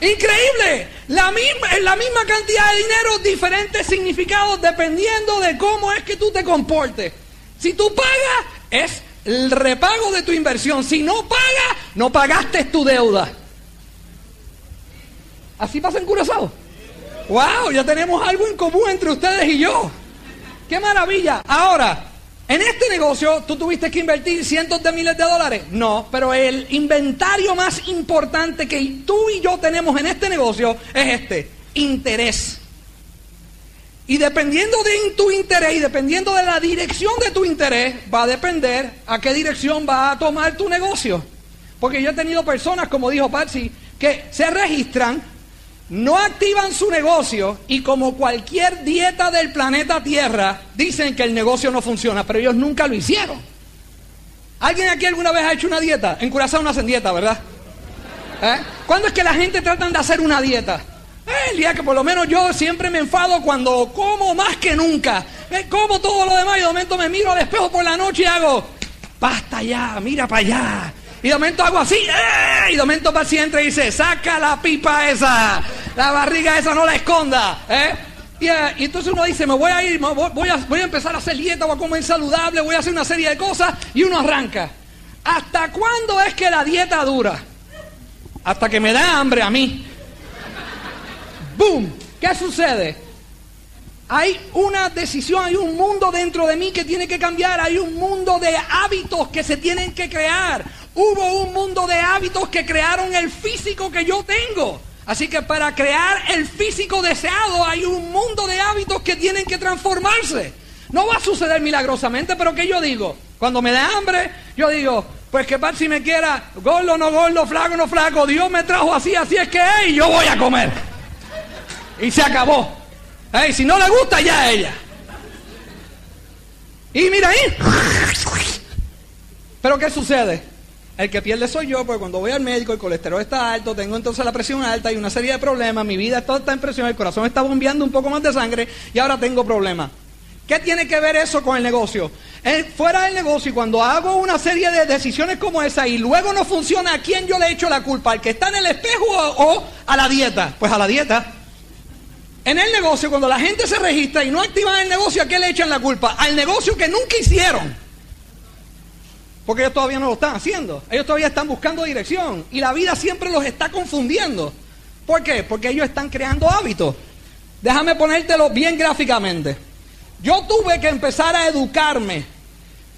Increíble. La misma, la misma cantidad de dinero, diferentes significados dependiendo de cómo es que tú te comportes. Si tú pagas, es el repago de tu inversión. Si no pagas, no pagaste tu deuda. Así pasa en Curazao. ¡Wow! Ya tenemos algo en común entre ustedes y yo. ¡Qué maravilla! Ahora, en este negocio, ¿tú tuviste que invertir cientos de miles de dólares? No, pero el inventario más importante que tú y yo tenemos en este negocio es este, interés. Y dependiendo de tu interés y dependiendo de la dirección de tu interés, va a depender a qué dirección va a tomar tu negocio. Porque yo he tenido personas, como dijo Patsy, que se registran no activan su negocio y como cualquier dieta del planeta Tierra, dicen que el negocio no funciona, pero ellos nunca lo hicieron. ¿Alguien aquí alguna vez ha hecho una dieta? En Curazao no hacen dieta, ¿verdad? ¿Eh? ¿Cuándo es que la gente trata de hacer una dieta? Eh, el día que por lo menos yo siempre me enfado cuando como más que nunca. Eh, como todo lo demás y de momento me miro al espejo por la noche y hago, basta ya, mira para allá. Y de momento hago así, ¡eh! y de momento paciente dice, saca la pipa esa, la barriga esa no la esconda, ¿eh? eh y, entonces uno dice, me voy a ir, voy, a, voy a empezar a hacer dieta, voy a comer saludable, voy a hacer una serie de cosas, y uno arranca. ¿Hasta cuándo es que la dieta dura? Hasta que me da hambre a mí. ¡Boom! ¿Qué sucede? Hay una decisión, hay un mundo dentro de mí que tiene que cambiar, hay un mundo de hábitos que se tienen que crear. Hubo un mundo de hábitos que crearon el físico que yo tengo. Así que para crear el físico deseado hay un mundo de hábitos que tienen que transformarse. No va a suceder milagrosamente, pero ¿qué yo digo? Cuando me da hambre, yo digo, pues que par si me quiera, gordo no gordo, flaco no flaco, Dios me trajo así, así es que hey, yo voy a comer. Y se acabó. Hey, si no le gusta, ya ella. Y mira ahí. Pero ¿qué sucede? El que pierde soy yo, porque cuando voy al médico el colesterol está alto, tengo entonces la presión alta y una serie de problemas, mi vida está en presión, el corazón está bombeando un poco más de sangre y ahora tengo problemas. ¿Qué tiene que ver eso con el negocio? fuera del negocio, cuando hago una serie de decisiones como esa y luego no funciona, ¿a quién yo le echo la culpa? ¿Al que está en el espejo o, a la dieta? Pues a la dieta. En el negocio, cuando la gente se registra y no activan el negocio, ¿a qué le echan la culpa? Al negocio que nunca hicieron. Porque ellos todavía no lo están haciendo. Ellos todavía están buscando dirección. Y la vida siempre los está confundiendo. ¿Por qué? Porque ellos están creando hábitos. Déjame ponértelo bien gráficamente. Yo tuve que empezar a educarme,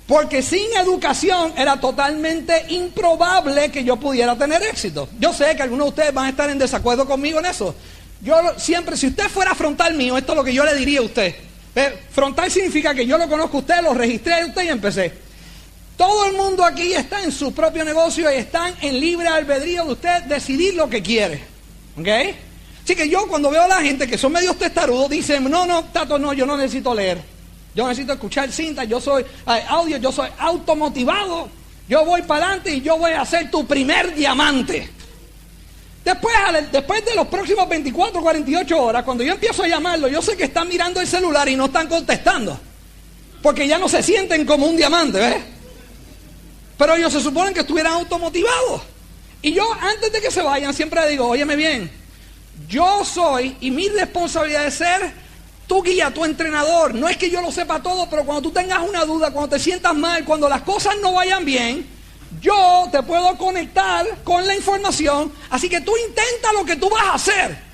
porque sin educación era totalmente improbable que yo pudiera tener éxito. Yo sé que algunos de ustedes van a estar en desacuerdo conmigo en eso. Yo siempre, si usted fuera frontal mío, esto es lo que yo le diría a usted. Frontal significa que yo lo conozco a usted, lo registré a usted y empecé. Todo el mundo aquí está en su propio negocio y están en libre albedrío de usted decidir lo que quiere. ¿Ok? Así que yo cuando veo a la gente que son medios testarudos, dicen, no, no, Tato, no, yo no necesito leer. Yo necesito escuchar cintas, yo soy audio, yo soy automotivado. Yo voy para adelante y yo voy a ser tu primer diamante. Después, después de los próximos 24, 48 horas, cuando yo empiezo a llamarlo, yo sé que están mirando el celular y no están contestando. Porque ya no se sienten como un diamante, ¿ves? Pero ellos se suponen que estuvieran automotivados. Y yo, antes de que se vayan, siempre digo, óyeme bien, yo soy, y mi responsabilidad es ser tu guía, tu entrenador. No es que yo lo sepa todo, pero cuando tú tengas una duda, cuando te sientas mal, cuando las cosas no vayan bien, yo te puedo conectar con la información. Así que tú intenta lo que tú vas a hacer.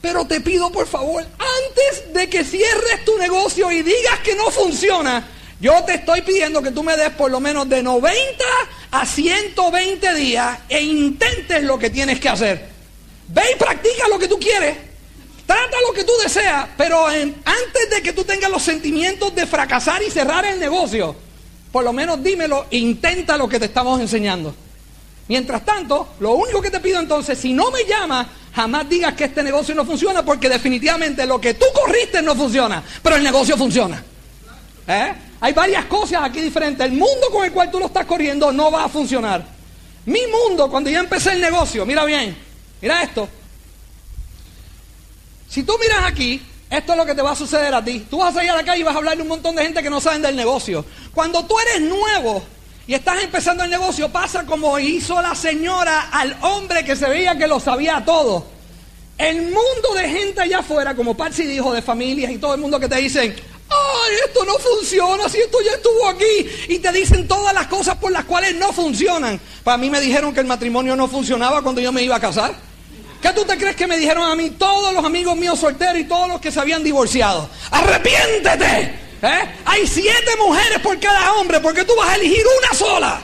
Pero te pido por favor, antes de que cierres tu negocio y digas que no funciona, yo te estoy pidiendo que tú me des por lo menos de 90 a 120 días e intentes lo que tienes que hacer. Ve y practica lo que tú quieres. Trata lo que tú deseas, pero antes de que tú tengas los sentimientos de fracasar y cerrar el negocio, por lo menos dímelo, intenta lo que te estamos enseñando. Mientras tanto, lo único que te pido entonces, si no me llamas, jamás digas que este negocio no funciona, porque definitivamente lo que tú corriste no funciona, pero el negocio funciona. ¿Eh? Hay varias cosas aquí diferentes. El mundo con el cual tú lo estás corriendo no va a funcionar. Mi mundo, cuando yo empecé el negocio, mira bien, Mira esto. Si tú miras aquí, esto es lo que te va a suceder a ti. Tú vas a salir a la calle y vas a hablarle un montón de gente que no saben del negocio. Cuando tú eres nuevo y estás empezando el negocio, pasa como hizo la señora al hombre que se veía que lo sabía todo. El mundo de gente allá afuera, como Patsy dijo, de familias y todo el mundo que te dicen, ay, esto no funciona, si esto ya estuvo aquí. Y te dicen todas las cosas por las cuales no funcionan. Para mí me dijeron que el matrimonio no funcionaba cuando yo me iba a casar. ¿Qué tú te crees que me dijeron a mí todos los amigos míos solteros y todos los que se habían divorciado? ¡Arrepiéntete! ¿Eh? Hay siete mujeres por cada hombre, porque tú vas a elegir una sola.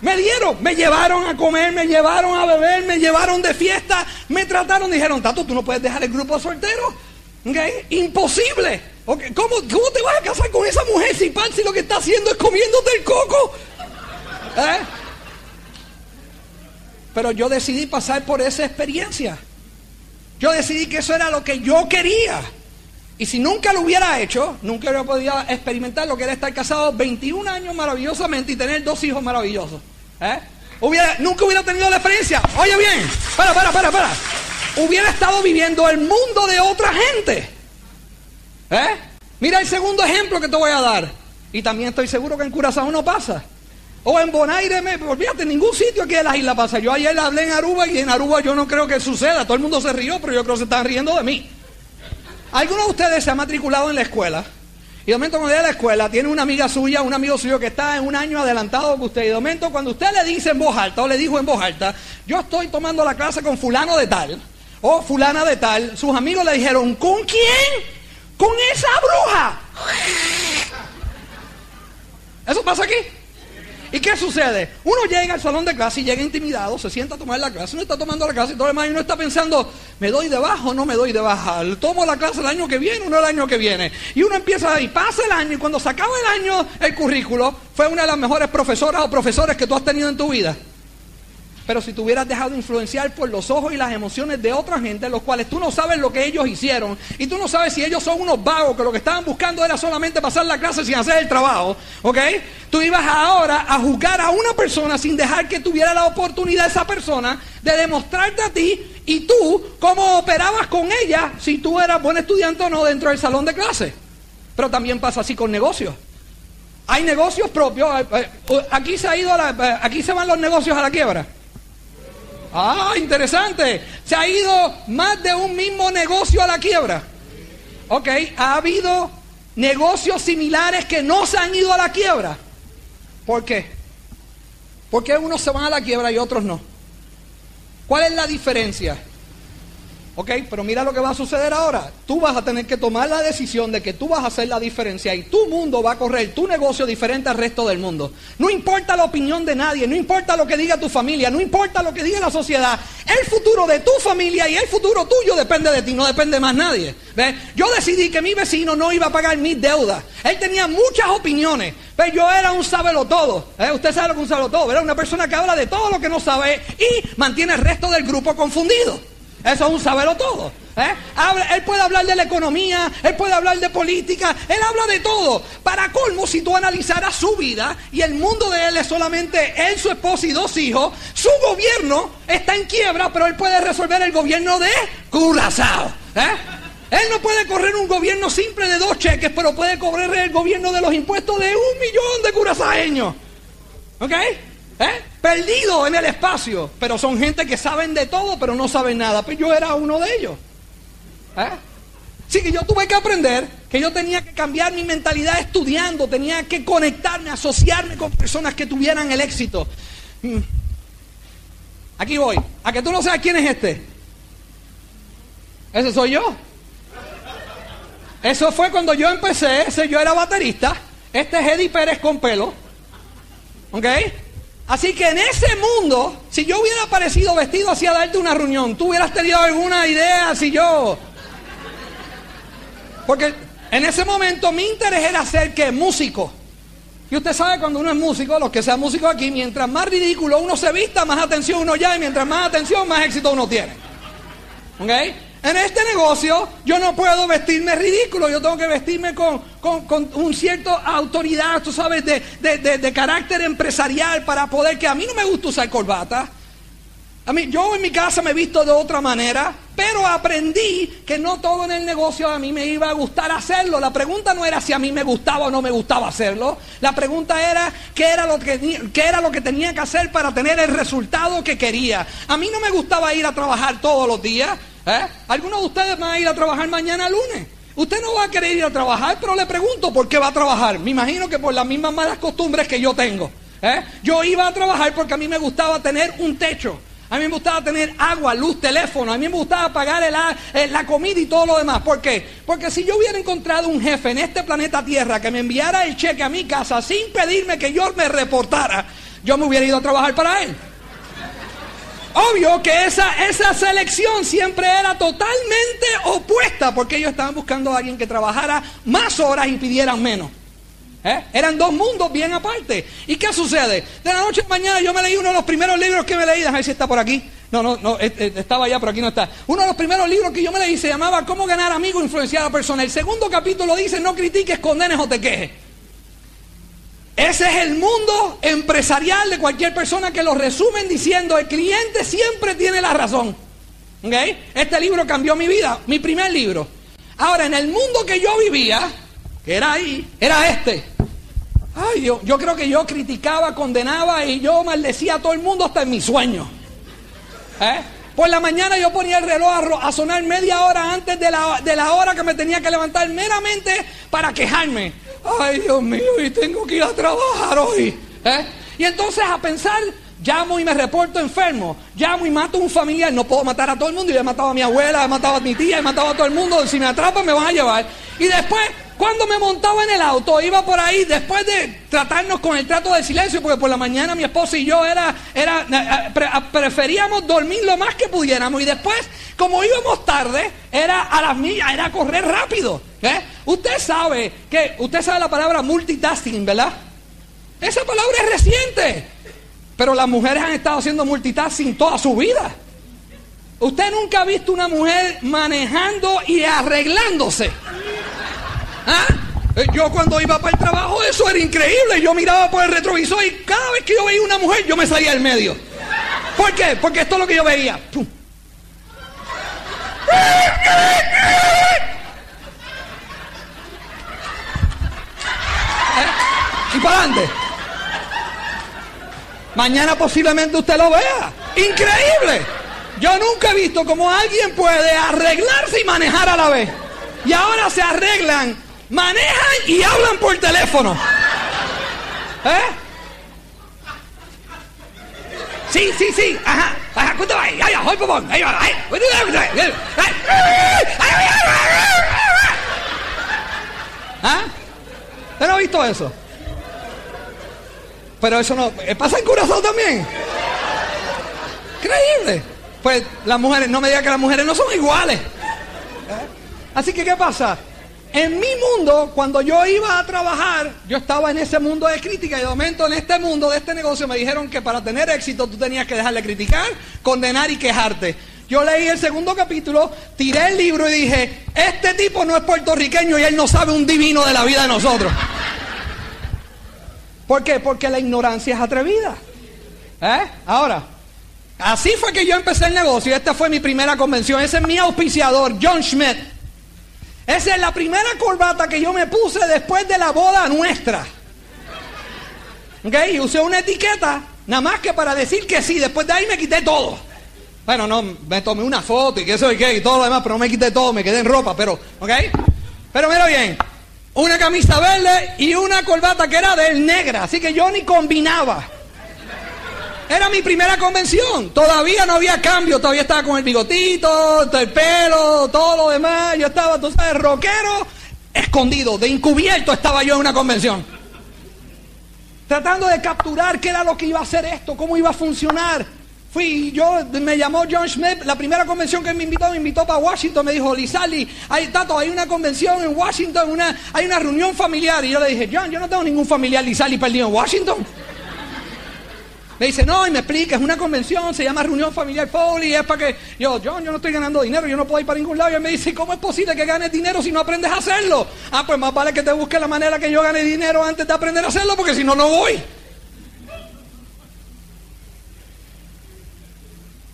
Me dieron, me llevaron a comer, me llevaron a beber, me llevaron de fiesta, me trataron, dijeron, Tato, tú no puedes dejar el grupo soltero. ¿Okay? Imposible. ¿Cómo, ¿Cómo, te vas a casar con esa mujer si Patsy lo que está haciendo es comiéndote el coco? ¿Eh? Pero yo decidí pasar por esa experiencia. Yo decidí que eso era lo que yo quería. Y si nunca lo hubiera hecho, nunca hubiera podido experimentar lo que era estar casado 21 años maravillosamente y tener dos hijos maravillosos. ¿Eh? nunca hubiera tenido la experiencia. Oye bien, para, para, para, para. Hubiera estado viviendo el mundo de otra gente. ¿Eh? Mira el segundo ejemplo que te voy a dar. Y también estoy seguro que en Curazao no pasa. O en Bonaire, me, olvídate, en ningún sitio aquí en las islas pasa. Yo ayer hablé en Aruba y en Aruba yo no creo que suceda. Todo el mundo se rió, pero yo creo que se están riendo de mí. Algunos de ustedes se han matriculado en la escuela. Y de momento cuando llega a la escuela, tiene una amiga suya, un amigo suyo que está en un año adelantado que usted. Y de momento cuando usted le dice en voz alta o le dijo en voz alta, yo estoy tomando la clase con fulano de tal, o fulana de tal, sus amigos le dijeron, ¿con quién? Con esa bruja. ¿Eso pasa aquí? ¿Y qué sucede? Uno llega al salón de clase y llega intimidado, se sienta a tomar la clase, uno está tomando la clase y todo el demás y uno está pensando, ¿me doy de baja o no me doy de baja? ¿Tomo la clase el año que viene o no el año que viene? Y uno empieza y pasa el año y cuando se acaba el año el currículo, fue una de las mejores profesoras o profesores que tú has tenido en tu vida. Pero si te hubieras dejado influenciar por los ojos y las emociones de otra gente, los cuales tú no sabes lo que ellos hicieron, y tú no sabes si ellos son unos vagos que lo que estaban buscando era solamente pasar la clase sin hacer el trabajo, ¿ok? Tú ibas ahora a juzgar a una persona sin dejar que tuviera la oportunidad esa persona de demostrarte a ti y tú cómo operabas con ella si tú eras buen estudiante o no dentro del salón de clase. Pero también pasa así con negocios. Hay negocios propios. Eh, eh, aquí se ha ido, eh, aquí se van los negocios a la quiebra. Ah, interesante. Se ha ido más de un mismo negocio a la quiebra. Ok, ha habido negocios similares que no se han ido a la quiebra. ¿Por qué? ¿Por qué unos se van a la quiebra y otros no? ¿Cuál es la diferencia? Ok, pero mira lo que va a suceder ahora. Tú vas a tener que tomar la decisión de que tú vas a hacer la diferencia y tu mundo va a correr tu negocio diferente al resto del mundo. No importa la opinión de nadie, no importa lo que diga tu familia, no importa lo que diga la sociedad. El futuro de tu familia y el futuro tuyo depende de ti, no depende más nadie. ¿Ves? Yo decidí que mi vecino no iba a pagar mis deudas. Él tenía muchas opiniones, pero yo era un sábelo todo. ¿Eh? Usted sabe lo que un sábelo todo, ¿verdad? Una persona que habla de todo lo que no sabe y mantiene el resto del grupo confundido. Eso es un saberlo todo. ¿eh? él puede hablar de la economía, él puede hablar de política, él habla de todo. Para colmo, si tú analizaras su vida y el mundo de él es solamente él, su esposa y dos hijos, su gobierno está en quiebra, pero él puede resolver el gobierno de Curazao. ¿eh? Él no puede correr un gobierno simple de dos cheques, pero puede correr el gobierno de los impuestos de un millón de curazaeños. ¿Ok? ¿Eh? Perdido en el espacio. Pero son gente que saben de todo, pero no saben nada. Pues yo era uno de ellos. ¿Eh? Sí que yo tuve que aprender que yo tenía que cambiar mi mentalidad estudiando, tenía que conectarme, asociarme con personas que tuvieran el éxito. Mm. Aquí voy. A que tú no sabes quién es este. Ese soy yo. Eso fue cuando yo empecé, ese yo era baterista. Este es Eddie Pérez con pelo. ¿Ok? Así que en ese mundo, si yo hubiera aparecido vestido así a darte una reunión, ¿tú hubieras tenido alguna idea si yo... Porque en ese momento mi interés era ser que músico. Y usted sabe cuando uno es músico, los que sean músicos aquí, mientras más ridículo uno se vista, más atención uno ya y mientras más atención, más éxito uno tiene. ¿Ok? En este negocio yo no puedo vestirme ridículo, yo tengo que vestirme con, con, un cierto autoridad, tú sabes, de, de, carácter empresarial para poder que a mí no me gusta usar corbata. A mí, yo en mi casa me he visto de otra manera, pero aprendí que no todo en el negocio a mí me iba a gustar hacerlo. La pregunta no era si a mí me gustaba o no me gustaba hacerlo. La pregunta era qué era lo que, qué era lo que tenía que hacer para tener el resultado que quería. A mí no me gustaba ir a trabajar todos los días. ¿Eh? ¿Algunos de ustedes van a ir a trabajar mañana lunes? Usted no va a querer ir a trabajar, pero le pregunto por qué va a trabajar. Me imagino que por las mismas malas costumbres que yo tengo. ¿eh? Yo iba a trabajar porque a mí me gustaba tener un techo. A mí me gustaba tener agua, luz, teléfono. A mí me gustaba pagar la comida y todo lo demás. ¿Por qué? Porque si yo hubiera encontrado un jefe en este planeta Tierra que me enviara el cheque a mi casa sin pedirme que yo me reportara, yo me hubiera ido a trabajar para él. Obvio que esa, esa selección siempre era totalmente opuesta porque ellos estaban buscando a alguien que trabajara más horas y pidieran menos. ¿Eh? Eran dos mundos bien aparte. ¿Y qué sucede? De la noche a mañana yo me leí uno de los primeros libros que me leí. Déjame ver si está por aquí. No, no, no, estaba allá, pero aquí no está. Uno de los primeros libros que yo me leí se llamaba Cómo ganar amigos influenciar a la persona. El segundo capítulo dice No critiques, condenes o te quejes. Ese es el mundo empresarial de cualquier persona que lo resumen diciendo, el cliente siempre tiene la razón. Este libro cambió mi vida, mi primer libro. Ahora, en el mundo que yo vivía, que era ahí, era este. Ay, yo, yo creo que yo criticaba, condenaba y yo maldecía a todo el mundo hasta en mis sueños. ¿Eh? Por la mañana yo ponía el reloj a, sonar media hora antes de la, de la hora que me tenía que levantar meramente para quejarme ay Dios mío, y tengo que ir a trabajar hoy. ¿eh? Y entonces a pensar llamo y me reporto enfermo, llamo y mato a un familiar, no puedo matar a todo el mundo, yo he matado a mi abuela, he matado a mi tía, he matado a todo el mundo, si me atrapan me van a llevar. Y después, cuando me montaba en el auto, iba por ahí, después de tratarnos con el trato de silencio, porque por la mañana mi esposa y yo era, era eh, eh, preferíamos dormir lo más que pudiéramos, y después, como íbamos tarde, era a las millas, era correr rápido. ¿eh? Usted sabe que, usted sabe la palabra multitasking, ¿verdad? Esa palabra es reciente. Pero las mujeres han estado haciendo multitasking toda su vida. Usted nunca ha visto una mujer manejando y arreglándose. ¿Ah? Eh, yo cuando iba para el trabajo eso era increíble. Yo miraba por el retrovisor y cada vez que yo veía una mujer yo me salía del medio. ¿Por qué? Porque esto es lo que yo veía. ¿Eh? Y para adelante. Mañana posiblemente usted lo vea. Increíble. Yo nunca he visto cómo alguien puede arreglarse y manejar a la vez. Y ahora se arreglan, manejan y hablan por teléfono. ¿Eh? Sí, sí, sí. Ajá. Ajá. ¿Cuánto va? Ahí va. Ahí va. Ahí va. ¿Ah? ¿Usted no ha visto eso? Pero eso no. Eh, ¿Pasa en Curazao también? Increíble. Pues las mujeres, no me diga que las mujeres no son iguales. ¿Eh? Así que, ¿qué pasa? En mi mundo, cuando yo iba a trabajar, yo estaba en ese mundo de crítica y de momento en este mundo de este negocio me dijeron que para tener éxito tú tenías que dejar de criticar, condenar y quejarte. Yo leí el segundo capítulo, tiré el libro y dije, este tipo no es puertorriqueño y él no sabe un divino de la vida de nosotros. ¿Por qué? Porque la ignorancia es atrevida. ¿Eh? Ahora, así fue que yo empecé el negocio. Esta fue mi primera convención. Ese es mi auspiciador, John Schmidt. Esa es la primera corbata que yo me puse después de la boda nuestra. ¿Ok? Usé una etiqueta, nada más que para decir que sí. Después de ahí me quité todo. Bueno, no, me tomé una foto y qué sé qué y todo lo demás, pero no me quité todo, me quedé en ropa, pero, ¿ok? Pero mira bien, una camisa verde y una corbata que era de negra, así que yo ni combinaba. Era mi primera convención, todavía no había cambio, todavía estaba con el bigotito, el pelo, todo lo demás, yo estaba, tú sabes, rockero, escondido, de encubierto estaba yo en una convención. Tratando de capturar qué era lo que iba a hacer esto, cómo iba a funcionar. Fui, yo, me llamó John Smith, la primera convención que me invitó, me invitó para Washington, me dijo, Lizali, hay, Tato, hay una convención en Washington, una, hay una reunión familiar. Y yo le dije, John, yo no tengo ningún familiar Lizali perdido en Washington. Me dice, no, y me explica, es una convención, se llama Reunión Familiar Foley, es para que... Yo, John, yo no estoy ganando dinero, yo no puedo ir para ningún lado. Y él me dice, ¿cómo es posible que ganes dinero si no aprendes a hacerlo? Ah, pues más vale que te busque la manera que yo gane dinero antes de aprender a hacerlo, porque si no, no voy.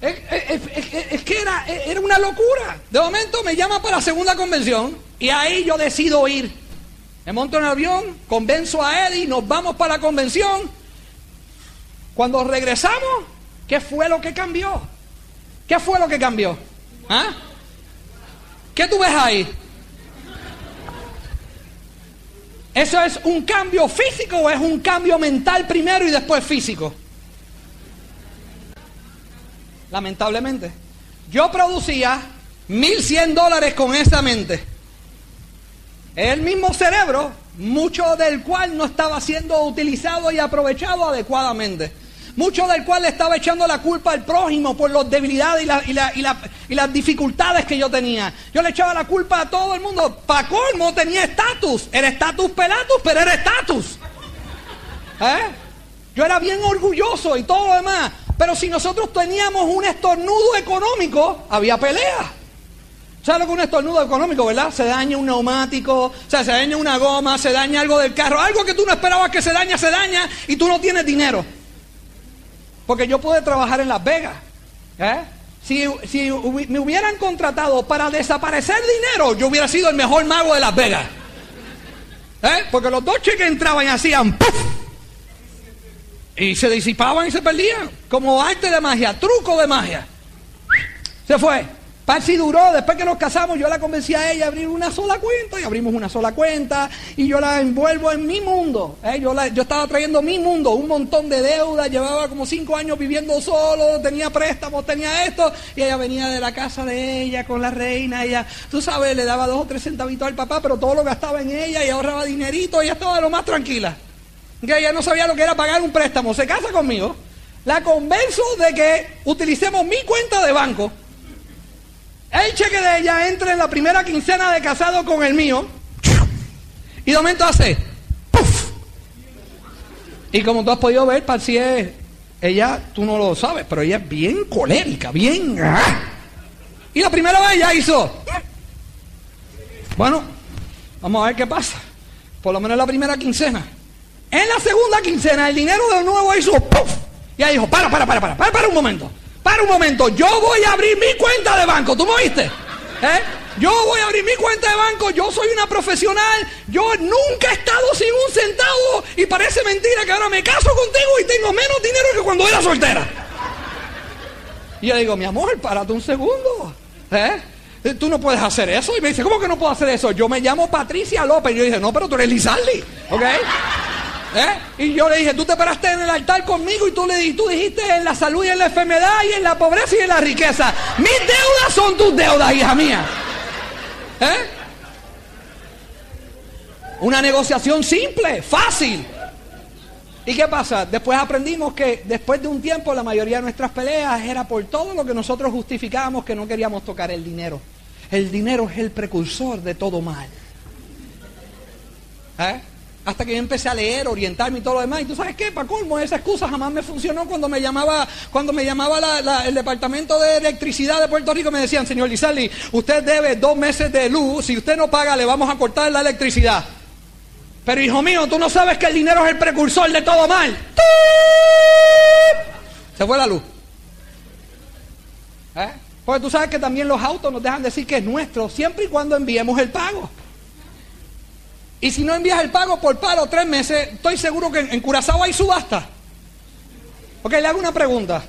Es, que era, era una locura. De momento me llama para la segunda convención y ahí yo decido ir. Me monto en el avión, convenzo a Eddie, nos vamos para la convención. Cuando regresamos, ¿qué fue lo que cambió? ¿Qué fue lo que cambió? ¿Ah? ¿Qué tú ves ahí? ¿Eso es un cambio físico o es un cambio mental primero y después físico? lamentablemente. Yo producía 1.100 dólares con esa mente. El mismo cerebro, mucho del cual no estaba siendo utilizado y aprovechado adecuadamente. Mucho del cual le estaba echando la culpa al prójimo por las debilidades y, las dificultades que yo tenía. Yo le echaba la culpa a todo el mundo. Para colmo tenía estatus. Era estatus pelatus, pero era estatus. ¿Eh? Yo era bien orgulloso y todo lo demás. Pero si nosotros teníamos un estornudo económico, había pelea. ¿Sabes lo que es un estornudo económico, verdad? Se daña un neumático, o sea, se daña una goma, se daña algo del carro, algo que tú no esperabas que se daña, se daña y tú no tienes dinero. Porque yo pude trabajar en Las Vegas. ¿eh? Si, me hubieran contratado para desaparecer dinero, yo hubiera sido el mejor mago de Las Vegas. ¿Eh? Porque los dos cheques entraban y hacían ¡puf! Y se disipaban y se perdían. Como arte de magia, truco de magia. Se fue. Patsy duró, después que nos casamos, yo la convencí a ella a abrir una sola cuenta y abrimos una sola cuenta y yo la envuelvo en mi mundo. ¿eh? Yo, la, yo estaba trayendo mi mundo, un montón de deudas, llevaba como cinco años viviendo solo, tenía préstamos, tenía esto y ella venía de la casa de ella con la reina, ella, tú sabes, le daba dos o tres centavitos al papá, pero todo lo gastaba en ella y ahorraba dinerito, ella estaba lo más tranquila. Que ella no sabía lo que era pagar un préstamo, se casa conmigo, la convenzo de que utilicemos mi cuenta de banco el cheque de ella entra en la primera quincena de casado con el mío. Y de momento hace. Y como tú has podido ver, si es. Ella, tú no lo sabes, pero ella es bien colérica, bien. ¡ah! Y la primera vez ella hizo. Bueno, vamos a ver qué pasa. Por lo menos la primera quincena. En la segunda quincena, el dinero de nuevo hizo. ¡Puf! Y ella dijo: para, para, para, para, para, para un momento. Para un momento, yo voy a abrir mi cuenta de banco. ¿Tú me oíste? ¿Eh? Yo voy a abrir mi cuenta de banco, yo soy una profesional, yo nunca he estado sin un centavo y parece mentira que ahora me caso contigo y tengo menos dinero que cuando era soltera. Y yo digo, mi amor, párate un segundo. ¿Eh? Tú no puedes hacer eso. Y me dice, ¿cómo que no puedo hacer eso? Yo me llamo Patricia López. Y yo dije, no, pero tú eres Lizardi. ¿Ok? ¿Eh? Y yo le dije, tú te paraste en el altar conmigo y tú le tú dijiste en la salud y en la enfermedad y en la pobreza y en la riqueza. Mis deudas son tus deudas, hija mía. ¿Eh? Una negociación simple, fácil. ¿Y qué pasa? Después aprendimos que después de un tiempo la mayoría de nuestras peleas era por todo lo que nosotros justificábamos que no queríamos tocar el dinero. El dinero es el precursor de todo mal. ¿Eh? Hasta que yo empecé a leer, orientarme y todo lo demás. Y tú sabes qué, para colmo, esa excusa jamás me funcionó cuando me llamaba, cuando me llamaba el departamento de electricidad de Puerto Rico. Me decían, señor Lizardi, usted debe dos meses de luz. Si usted no paga, le vamos a cortar la electricidad. Pero hijo mío, tú no sabes que el dinero es el precursor de todo mal. Se fue la luz. ¿Eh? Porque tú sabes que también los autos nos dejan decir que es nuestro siempre y cuando enviemos el pago. Y si no envías el pago por paro tres meses, estoy seguro que en, Curazao hay subasta. Ok, le hago una pregunta.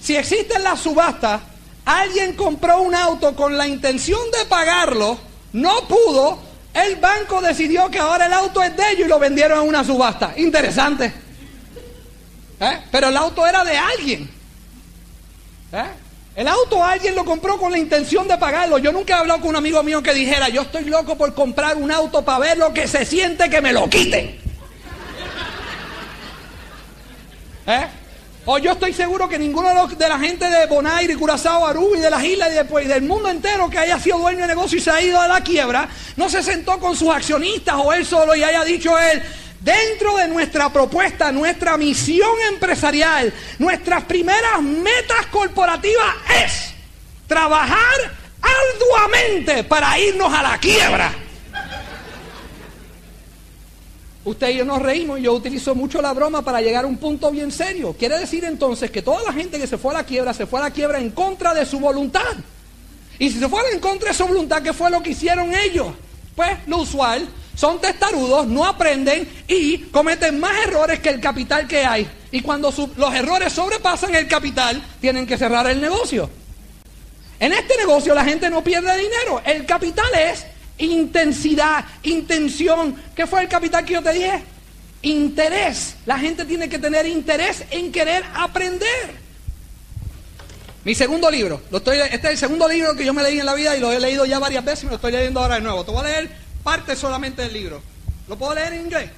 Si existe la subasta, alguien compró un auto con la intención de pagarlo, no pudo, el banco decidió que ahora el auto es de ellos y lo vendieron en una subasta. Interesante. ¿Eh? Pero el auto era de alguien. ¿Eh? El auto alguien lo compró con la intención de pagarlo. Yo nunca he hablado con un amigo mío que dijera, yo estoy loco por comprar un auto para ver lo que se siente que me lo quiten. ¿Eh? O yo estoy seguro que ninguno de, la gente de Bonaire, Curazao, Aruba y de las islas y, después, del mundo entero que haya sido dueño de negocio y se ha ido a la quiebra, no se sentó con sus accionistas o él solo y haya dicho él, Dentro de nuestra propuesta, nuestra misión empresarial, nuestras primeras metas corporativas es trabajar arduamente para irnos a la quiebra. Usted y yo nos reímos y yo utilizo mucho la broma para llegar a un punto bien serio. Quiere decir entonces que toda la gente que se fue a la quiebra se fue a la quiebra en contra de su voluntad. Y si se fueron en contra de su voluntad, ¿qué fue lo que hicieron ellos? Pues lo usual, son testarudos, no aprenden y cometen más errores que el capital que hay. Y cuando los errores sobrepasan el capital, tienen que cerrar el negocio. En este negocio la gente no pierde dinero. El capital es intensidad, intención. ¿Qué fue el capital que yo te dije? Interés. La gente tiene que tener interés en querer aprender. Mi segundo libro, este es el segundo libro que yo me leí en la vida y lo he leído ya varias veces y me lo estoy leyendo ahora de nuevo. Te voy a leer parte solamente del libro. ¿Lo puedo leer en inglés?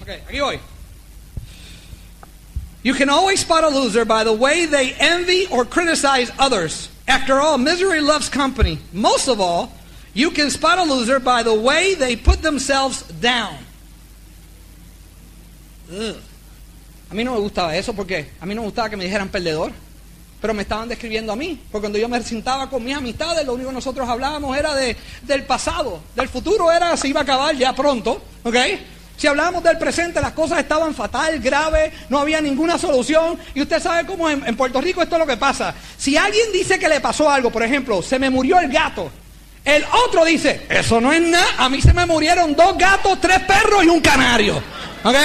Ok, aquí voy. You can always spot a loser by the way they envy or criticize others. After all, misery loves company. Most of all, you can spot a loser by the way they put themselves down. Ugh. A mí no me gustaba eso porque a mí no me gustaba que me dijeran perdedor pero me estaban describiendo a mí. Porque cuando yo me sentaba con mis amistades, lo único que nosotros hablábamos era de, del pasado. Del futuro era si iba a acabar ya pronto. ¿Ok? Si hablábamos del presente, las cosas estaban fatal, grave, no había ninguna solución. Y usted sabe cómo en, en Puerto Rico esto es lo que pasa. Si alguien dice que le pasó algo, por ejemplo, se me murió el gato. El otro dice, eso no es nada. A mí se me murieron dos gatos, tres perros y un canario. ¿Ok?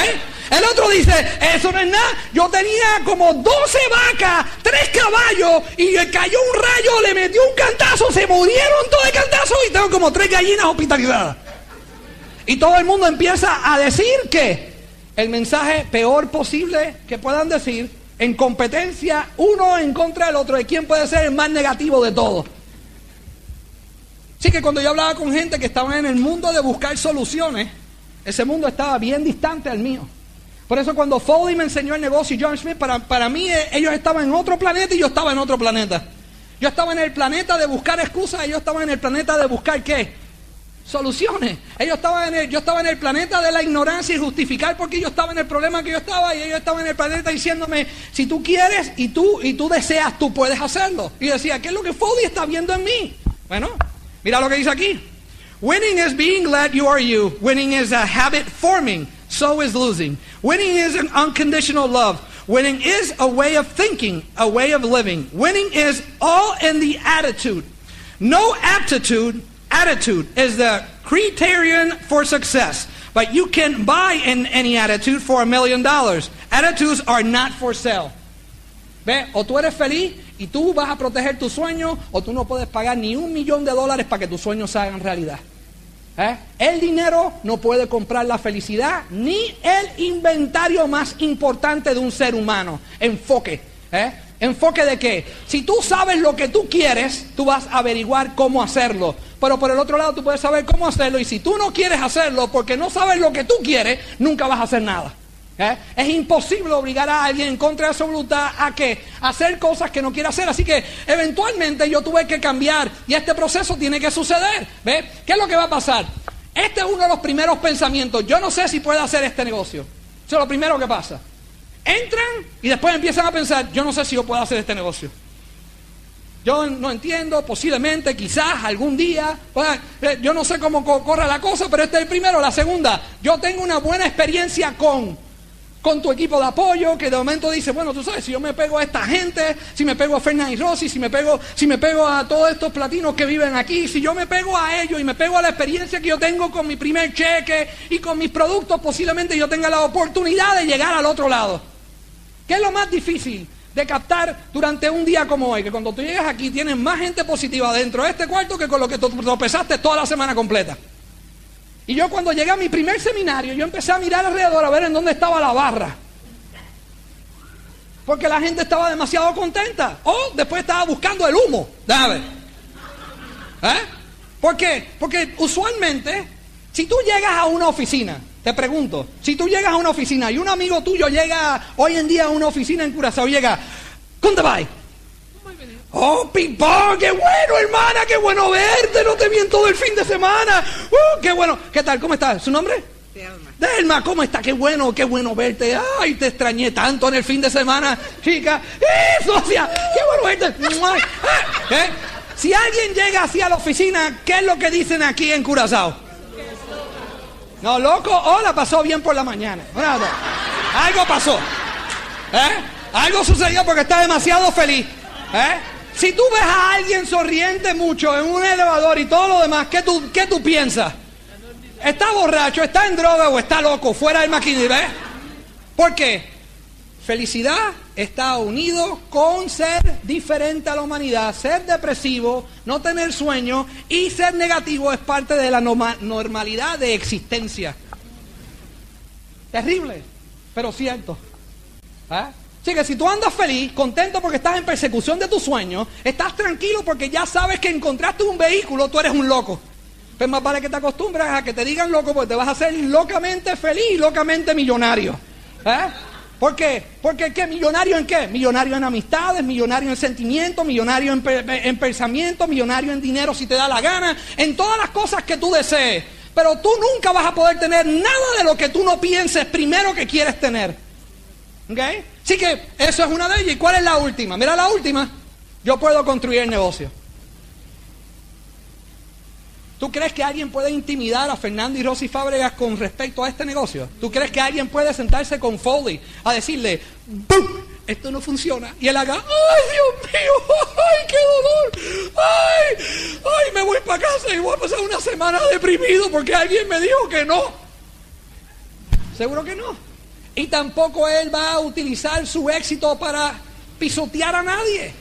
El otro dice, eso no es nada. Yo tenía como 12 vacas, 3 caballos y cayó un rayo, le metió un cantazo, se murieron todos de cantazo y tengo como 3 gallinas hospitalizadas. Y todo el mundo empieza a decir que el mensaje peor posible que puedan decir en competencia uno en contra del otro de quién puede ser el más negativo de todos. Así que cuando yo hablaba con gente que estaba en el mundo de buscar soluciones, ese mundo estaba bien distante al mío. Por eso cuando Foley me enseñó el negocio y John Smith, para, para mí eh, ellos estaban en otro planeta y yo estaba en otro planeta. Yo estaba en el planeta de buscar excusas, ellos estaban en el planeta de buscar qué? Soluciones. Ellos estaban en el, yo estaba en el planeta de la ignorancia y justificar porque yo estaba en el problema que yo estaba y ellos estaban en el planeta diciéndome, si tú quieres y tú y tú deseas, tú puedes hacerlo. Y decía, ¿qué es lo que Foley está viendo en mí? Bueno, mira lo que dice aquí. Winning is being glad you are you. Winning is a habit forming. So is losing. Winning is an unconditional love. Winning is a way of thinking, a way of living. Winning is all in the attitude. No aptitude, attitude is the criterion for success. But you can buy in any attitude for a million dollars. Attitudes are not for sale. ¿Ve? O tú eres feliz y tú vas a proteger tu sueño, o tú no puedes pagar ni un millón de dólares para que tus sueños se hagan realidad. ¿Eh? El dinero no puede comprar la felicidad ni el inventario más importante de un ser humano. Enfoque. ¿eh? Enfoque de qué? Si tú sabes lo que tú quieres, tú vas a averiguar cómo hacerlo. Pero por el otro lado tú puedes saber cómo hacerlo y si tú no quieres hacerlo porque no sabes lo que tú quieres, nunca vas a hacer nada. ¿Eh? Es imposible obligar a alguien en contra de su voluntad a que hacer cosas que no quiere hacer. Así que eventualmente yo tuve que cambiar y este proceso tiene que suceder. ¿Qué es lo que va a pasar? Este es uno de los primeros pensamientos. Yo no sé si puedo hacer este negocio. Eso es lo primero que pasa. Entran y después empiezan a pensar, yo no sé si yo puedo hacer este negocio. Yo no entiendo, posiblemente, quizás, algún día. Eh, yo no sé cómo corre la cosa, pero este es el primero. La segunda, yo tengo una buena experiencia con con tu equipo de apoyo, que de momento dice, bueno, tú sabes, si yo me pego a esta gente, si me pego a Fernández Rossi, si me pego, si me pego a todos estos platinos que viven aquí, si yo me pego a ellos y me pego a la experiencia que yo tengo con mi primer cheque y con mis productos, posiblemente yo tenga la oportunidad de llegar al otro lado. ¿Qué es lo más difícil de captar durante un día como hoy? Que cuando tú llegas aquí tienes más gente positiva dentro de este cuarto que con lo que tropezaste toda la semana completa. Y yo cuando llegué a mi primer seminario, yo empecé a mirar alrededor a ver en dónde estaba la barra. Porque la gente estaba demasiado contenta. O después estaba buscando el humo. Déjame ver. ¿Eh? ¿Por qué? Porque usualmente, si tú llegas a una oficina, te pregunto, si tú llegas a una oficina y un amigo tuyo llega hoy en día a una oficina en Curazao, llega, ¿dónde vas? Oh, Pipón, qué bueno, hermana, qué bueno verte. No te vi en todo el fin de semana. Uh, qué bueno. ¿Qué tal? ¿Cómo estás? ¿Su nombre? Delma. Delma, ¿cómo está? Qué bueno, qué bueno verte. Ay, te extrañé tanto en el fin de semana, chica. ¡Eh, socia! ¡Qué bueno verte! Ah, ¿Eh? Si alguien llega así a la oficina, ¿qué es lo que dicen aquí en Curazao? No, loco, hola, pasó bien por la mañana. Algo pasó. ¿Eh? Algo sucedió porque está demasiado feliz. ¿Eh? Si tú ves a alguien sonriente mucho en un elevador y todo lo demás, ¿qué tú, qué tú piensas? ¿Está borracho, está en droga o está loco, fuera del maquinario? ¿Ves? ¿Por qué? Felicidad está unido con ser diferente a la humanidad, ser depresivo, no tener sueño y ser negativo es parte de la normalidad de existencia. Terrible, pero cierto. ¿Eh? Así que si tú andas feliz, contento porque estás en persecución de tus sueños, estás tranquilo porque ya sabes que encontraste un vehículo, tú eres un loco. Pues más vale que te acostumbras a que te digan loco porque te vas a hacer locamente feliz locamente millonario. ¿Eh? ¿Por qué? Porque ¿qué? ¿Millonario en qué? Millonario en amistades, millonario en sentimientos, millonario en, en pensamiento, millonario en dinero si te da la gana, en todas las cosas que tú desees. Pero tú nunca vas a poder tener nada de lo que tú no pienses primero que quieres tener. ¿Okay? Así que eso es una de ellas. ¿Y cuál es la última? Mira la última. Yo puedo construir el negocio. ¿Tú crees que alguien puede intimidar a Fernando y Rosy Fábregas con respecto a este negocio? ¿Tú crees que alguien puede sentarse con Foley a decirle, ¡Bum! Esto no funciona. Y él haga, ¡ay, Dios mío! ¡Ay, qué dolor! ¡Ay! ¡Ay, me voy para casa y voy a pasar una semana deprimido porque alguien me dijo que no! Seguro que no. Y tampoco él va a utilizar su éxito para pisotear a nadie,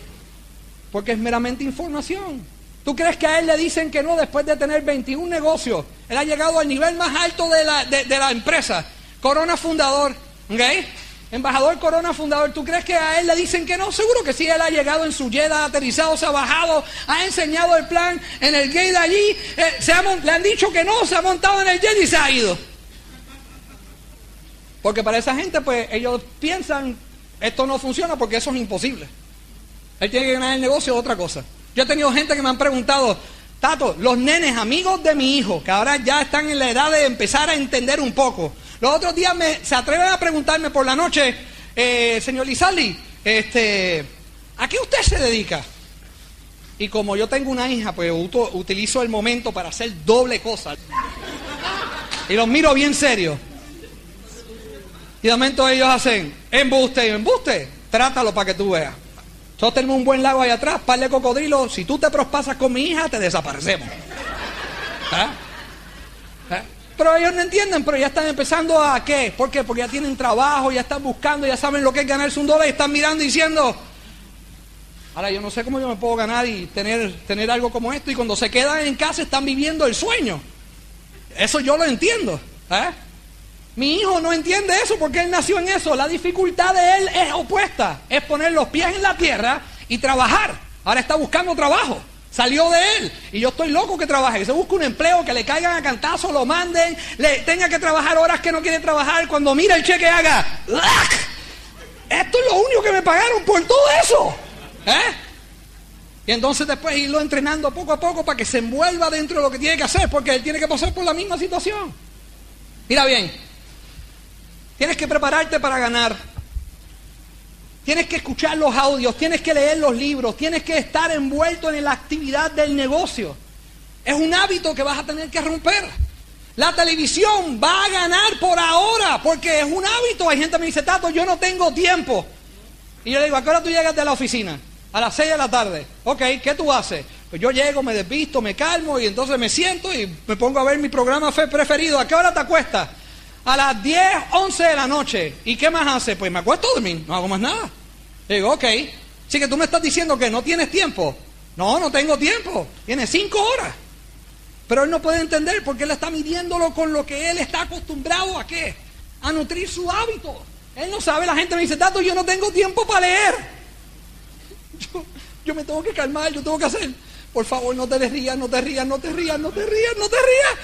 porque es meramente información. ¿Tú crees que a él le dicen que no después de tener 21 negocios? Él ha llegado al nivel más alto de la, de, la empresa. Corona fundador, ¿ok? Embajador Corona fundador, ¿tú crees que a él le dicen que no? Seguro que sí, él ha llegado en su jet, ha aterrizado, se ha bajado, ha enseñado el plan en el gate allí, eh, se le han dicho que no, se ha montado en el jet y se ha ido. Porque para esa gente, pues ellos piensan, esto no funciona porque eso es imposible. Él tiene que ganar el negocio de otra cosa. Yo he tenido gente que me han preguntado, Tato, los nenes amigos de mi hijo, que ahora ya están en la edad de empezar a entender un poco. Los otros días me, se atreven a preguntarme por la noche, eh, señor Lizaldi, este, ¿a qué usted se dedica? Y como yo tengo una hija, pues utilizo el momento para hacer doble cosa. Y los miro bien serio. Y de momento ellos hacen embuste y embuste. Trátalo para que tú veas. Nosotros tenemos un buen lago ahí atrás, par de cocodrilos. Si tú te prospasas con mi hija, te desaparecemos. ¿Ah? ¿Ah? Pero ellos no entienden, pero ya están empezando a qué. ¿Por qué? Porque ya tienen trabajo, ya están buscando, ya saben lo que es ganarse un dólar y están mirando y diciendo, ahora yo no sé cómo yo me puedo ganar y tener, tener algo como esto. Y cuando se quedan en casa están viviendo el sueño. Eso yo lo entiendo. ¿eh? Mi hijo no entiende eso porque él nació en eso. La dificultad de él es opuesta. Es poner los pies en la tierra y trabajar. Ahora está buscando trabajo. Salió de él. Y yo estoy loco que trabaje. Que se busque un empleo, que le caigan a cantazo, lo manden, le tenga que trabajar horas que no quiere trabajar. Cuando mira el cheque haga. Esto es lo único que me pagaron por todo eso. ¿Eh? Y entonces después irlo entrenando poco a poco para que se envuelva dentro de lo que tiene que hacer, porque él tiene que pasar por la misma situación. Mira bien, Tienes que prepararte para ganar. Tienes que escuchar los audios, tienes que leer los libros, tienes que estar envuelto en la actividad del negocio. Es un hábito que vas a tener que romper. La televisión va a ganar por ahora, porque es un hábito. Hay gente que me dice, Tato, yo no tengo tiempo. Y yo le digo, ¿a qué hora tú llegas de la oficina? A las 6 de la tarde. Ok, ¿qué tú haces? Pues yo llego, me desvisto, me calmo y entonces me siento y me pongo a ver mi programa preferido. ¿A qué hora te acuestas? A las 10, 11 de la noche. ¿Y qué más hace? Pues me acuesto a dormir, no hago más nada. digo, ok. Así que tú me estás diciendo que no tienes tiempo. No, no tengo tiempo. Tiene 5 horas. Pero él no puede entender porque él está midiéndolo con lo que él está acostumbrado a qué? A nutrir su hábito. Él no sabe, la gente me dice, Tato, yo no tengo tiempo para leer. Yo, yo me tengo que calmar, yo tengo que hacer. Por favor, no te rías, no te rías, no te rías, no te rías, no te rías.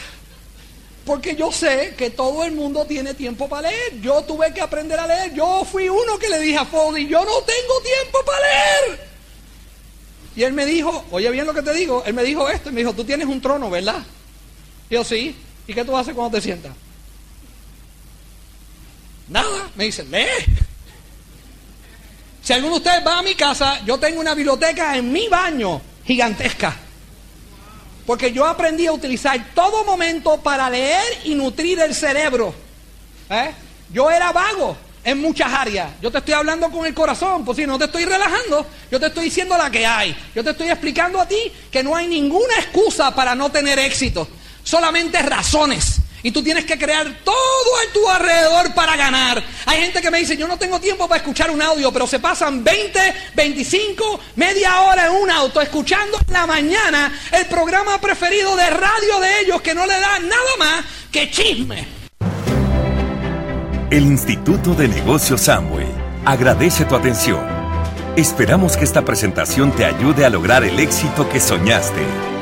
Porque yo sé que todo el mundo tiene tiempo para leer. Yo tuve que aprender a leer. Yo fui uno que le dije a Fody, yo no tengo tiempo para leer. Y él me dijo, oye bien lo que te digo, él me dijo esto, y me dijo, tú tienes un trono, ¿verdad? Y yo sí. ¿Y qué tú haces cuando te sientas? Nada, me dice, lee. Si alguno de ustedes va a mi casa, yo tengo una biblioteca en mi baño gigantesca. Porque yo aprendí a utilizar todo momento para leer y nutrir el cerebro. ¿Eh? Yo era vago en muchas áreas. Yo te estoy hablando con el corazón, pues si no te estoy relajando, yo te estoy diciendo la que hay. Yo te estoy explicando a ti que no hay ninguna excusa para no tener éxito, solamente razones. Y tú tienes que crear todo a tu alrededor para ganar. Hay gente que me dice, yo no tengo tiempo para escuchar un audio, pero se pasan 20, 25, media hora en un auto escuchando en la mañana el programa preferido de radio de ellos que no le da nada más que chisme. El Instituto de Negocios Samway agradece tu atención. Esperamos que esta presentación te ayude a lograr el éxito que soñaste.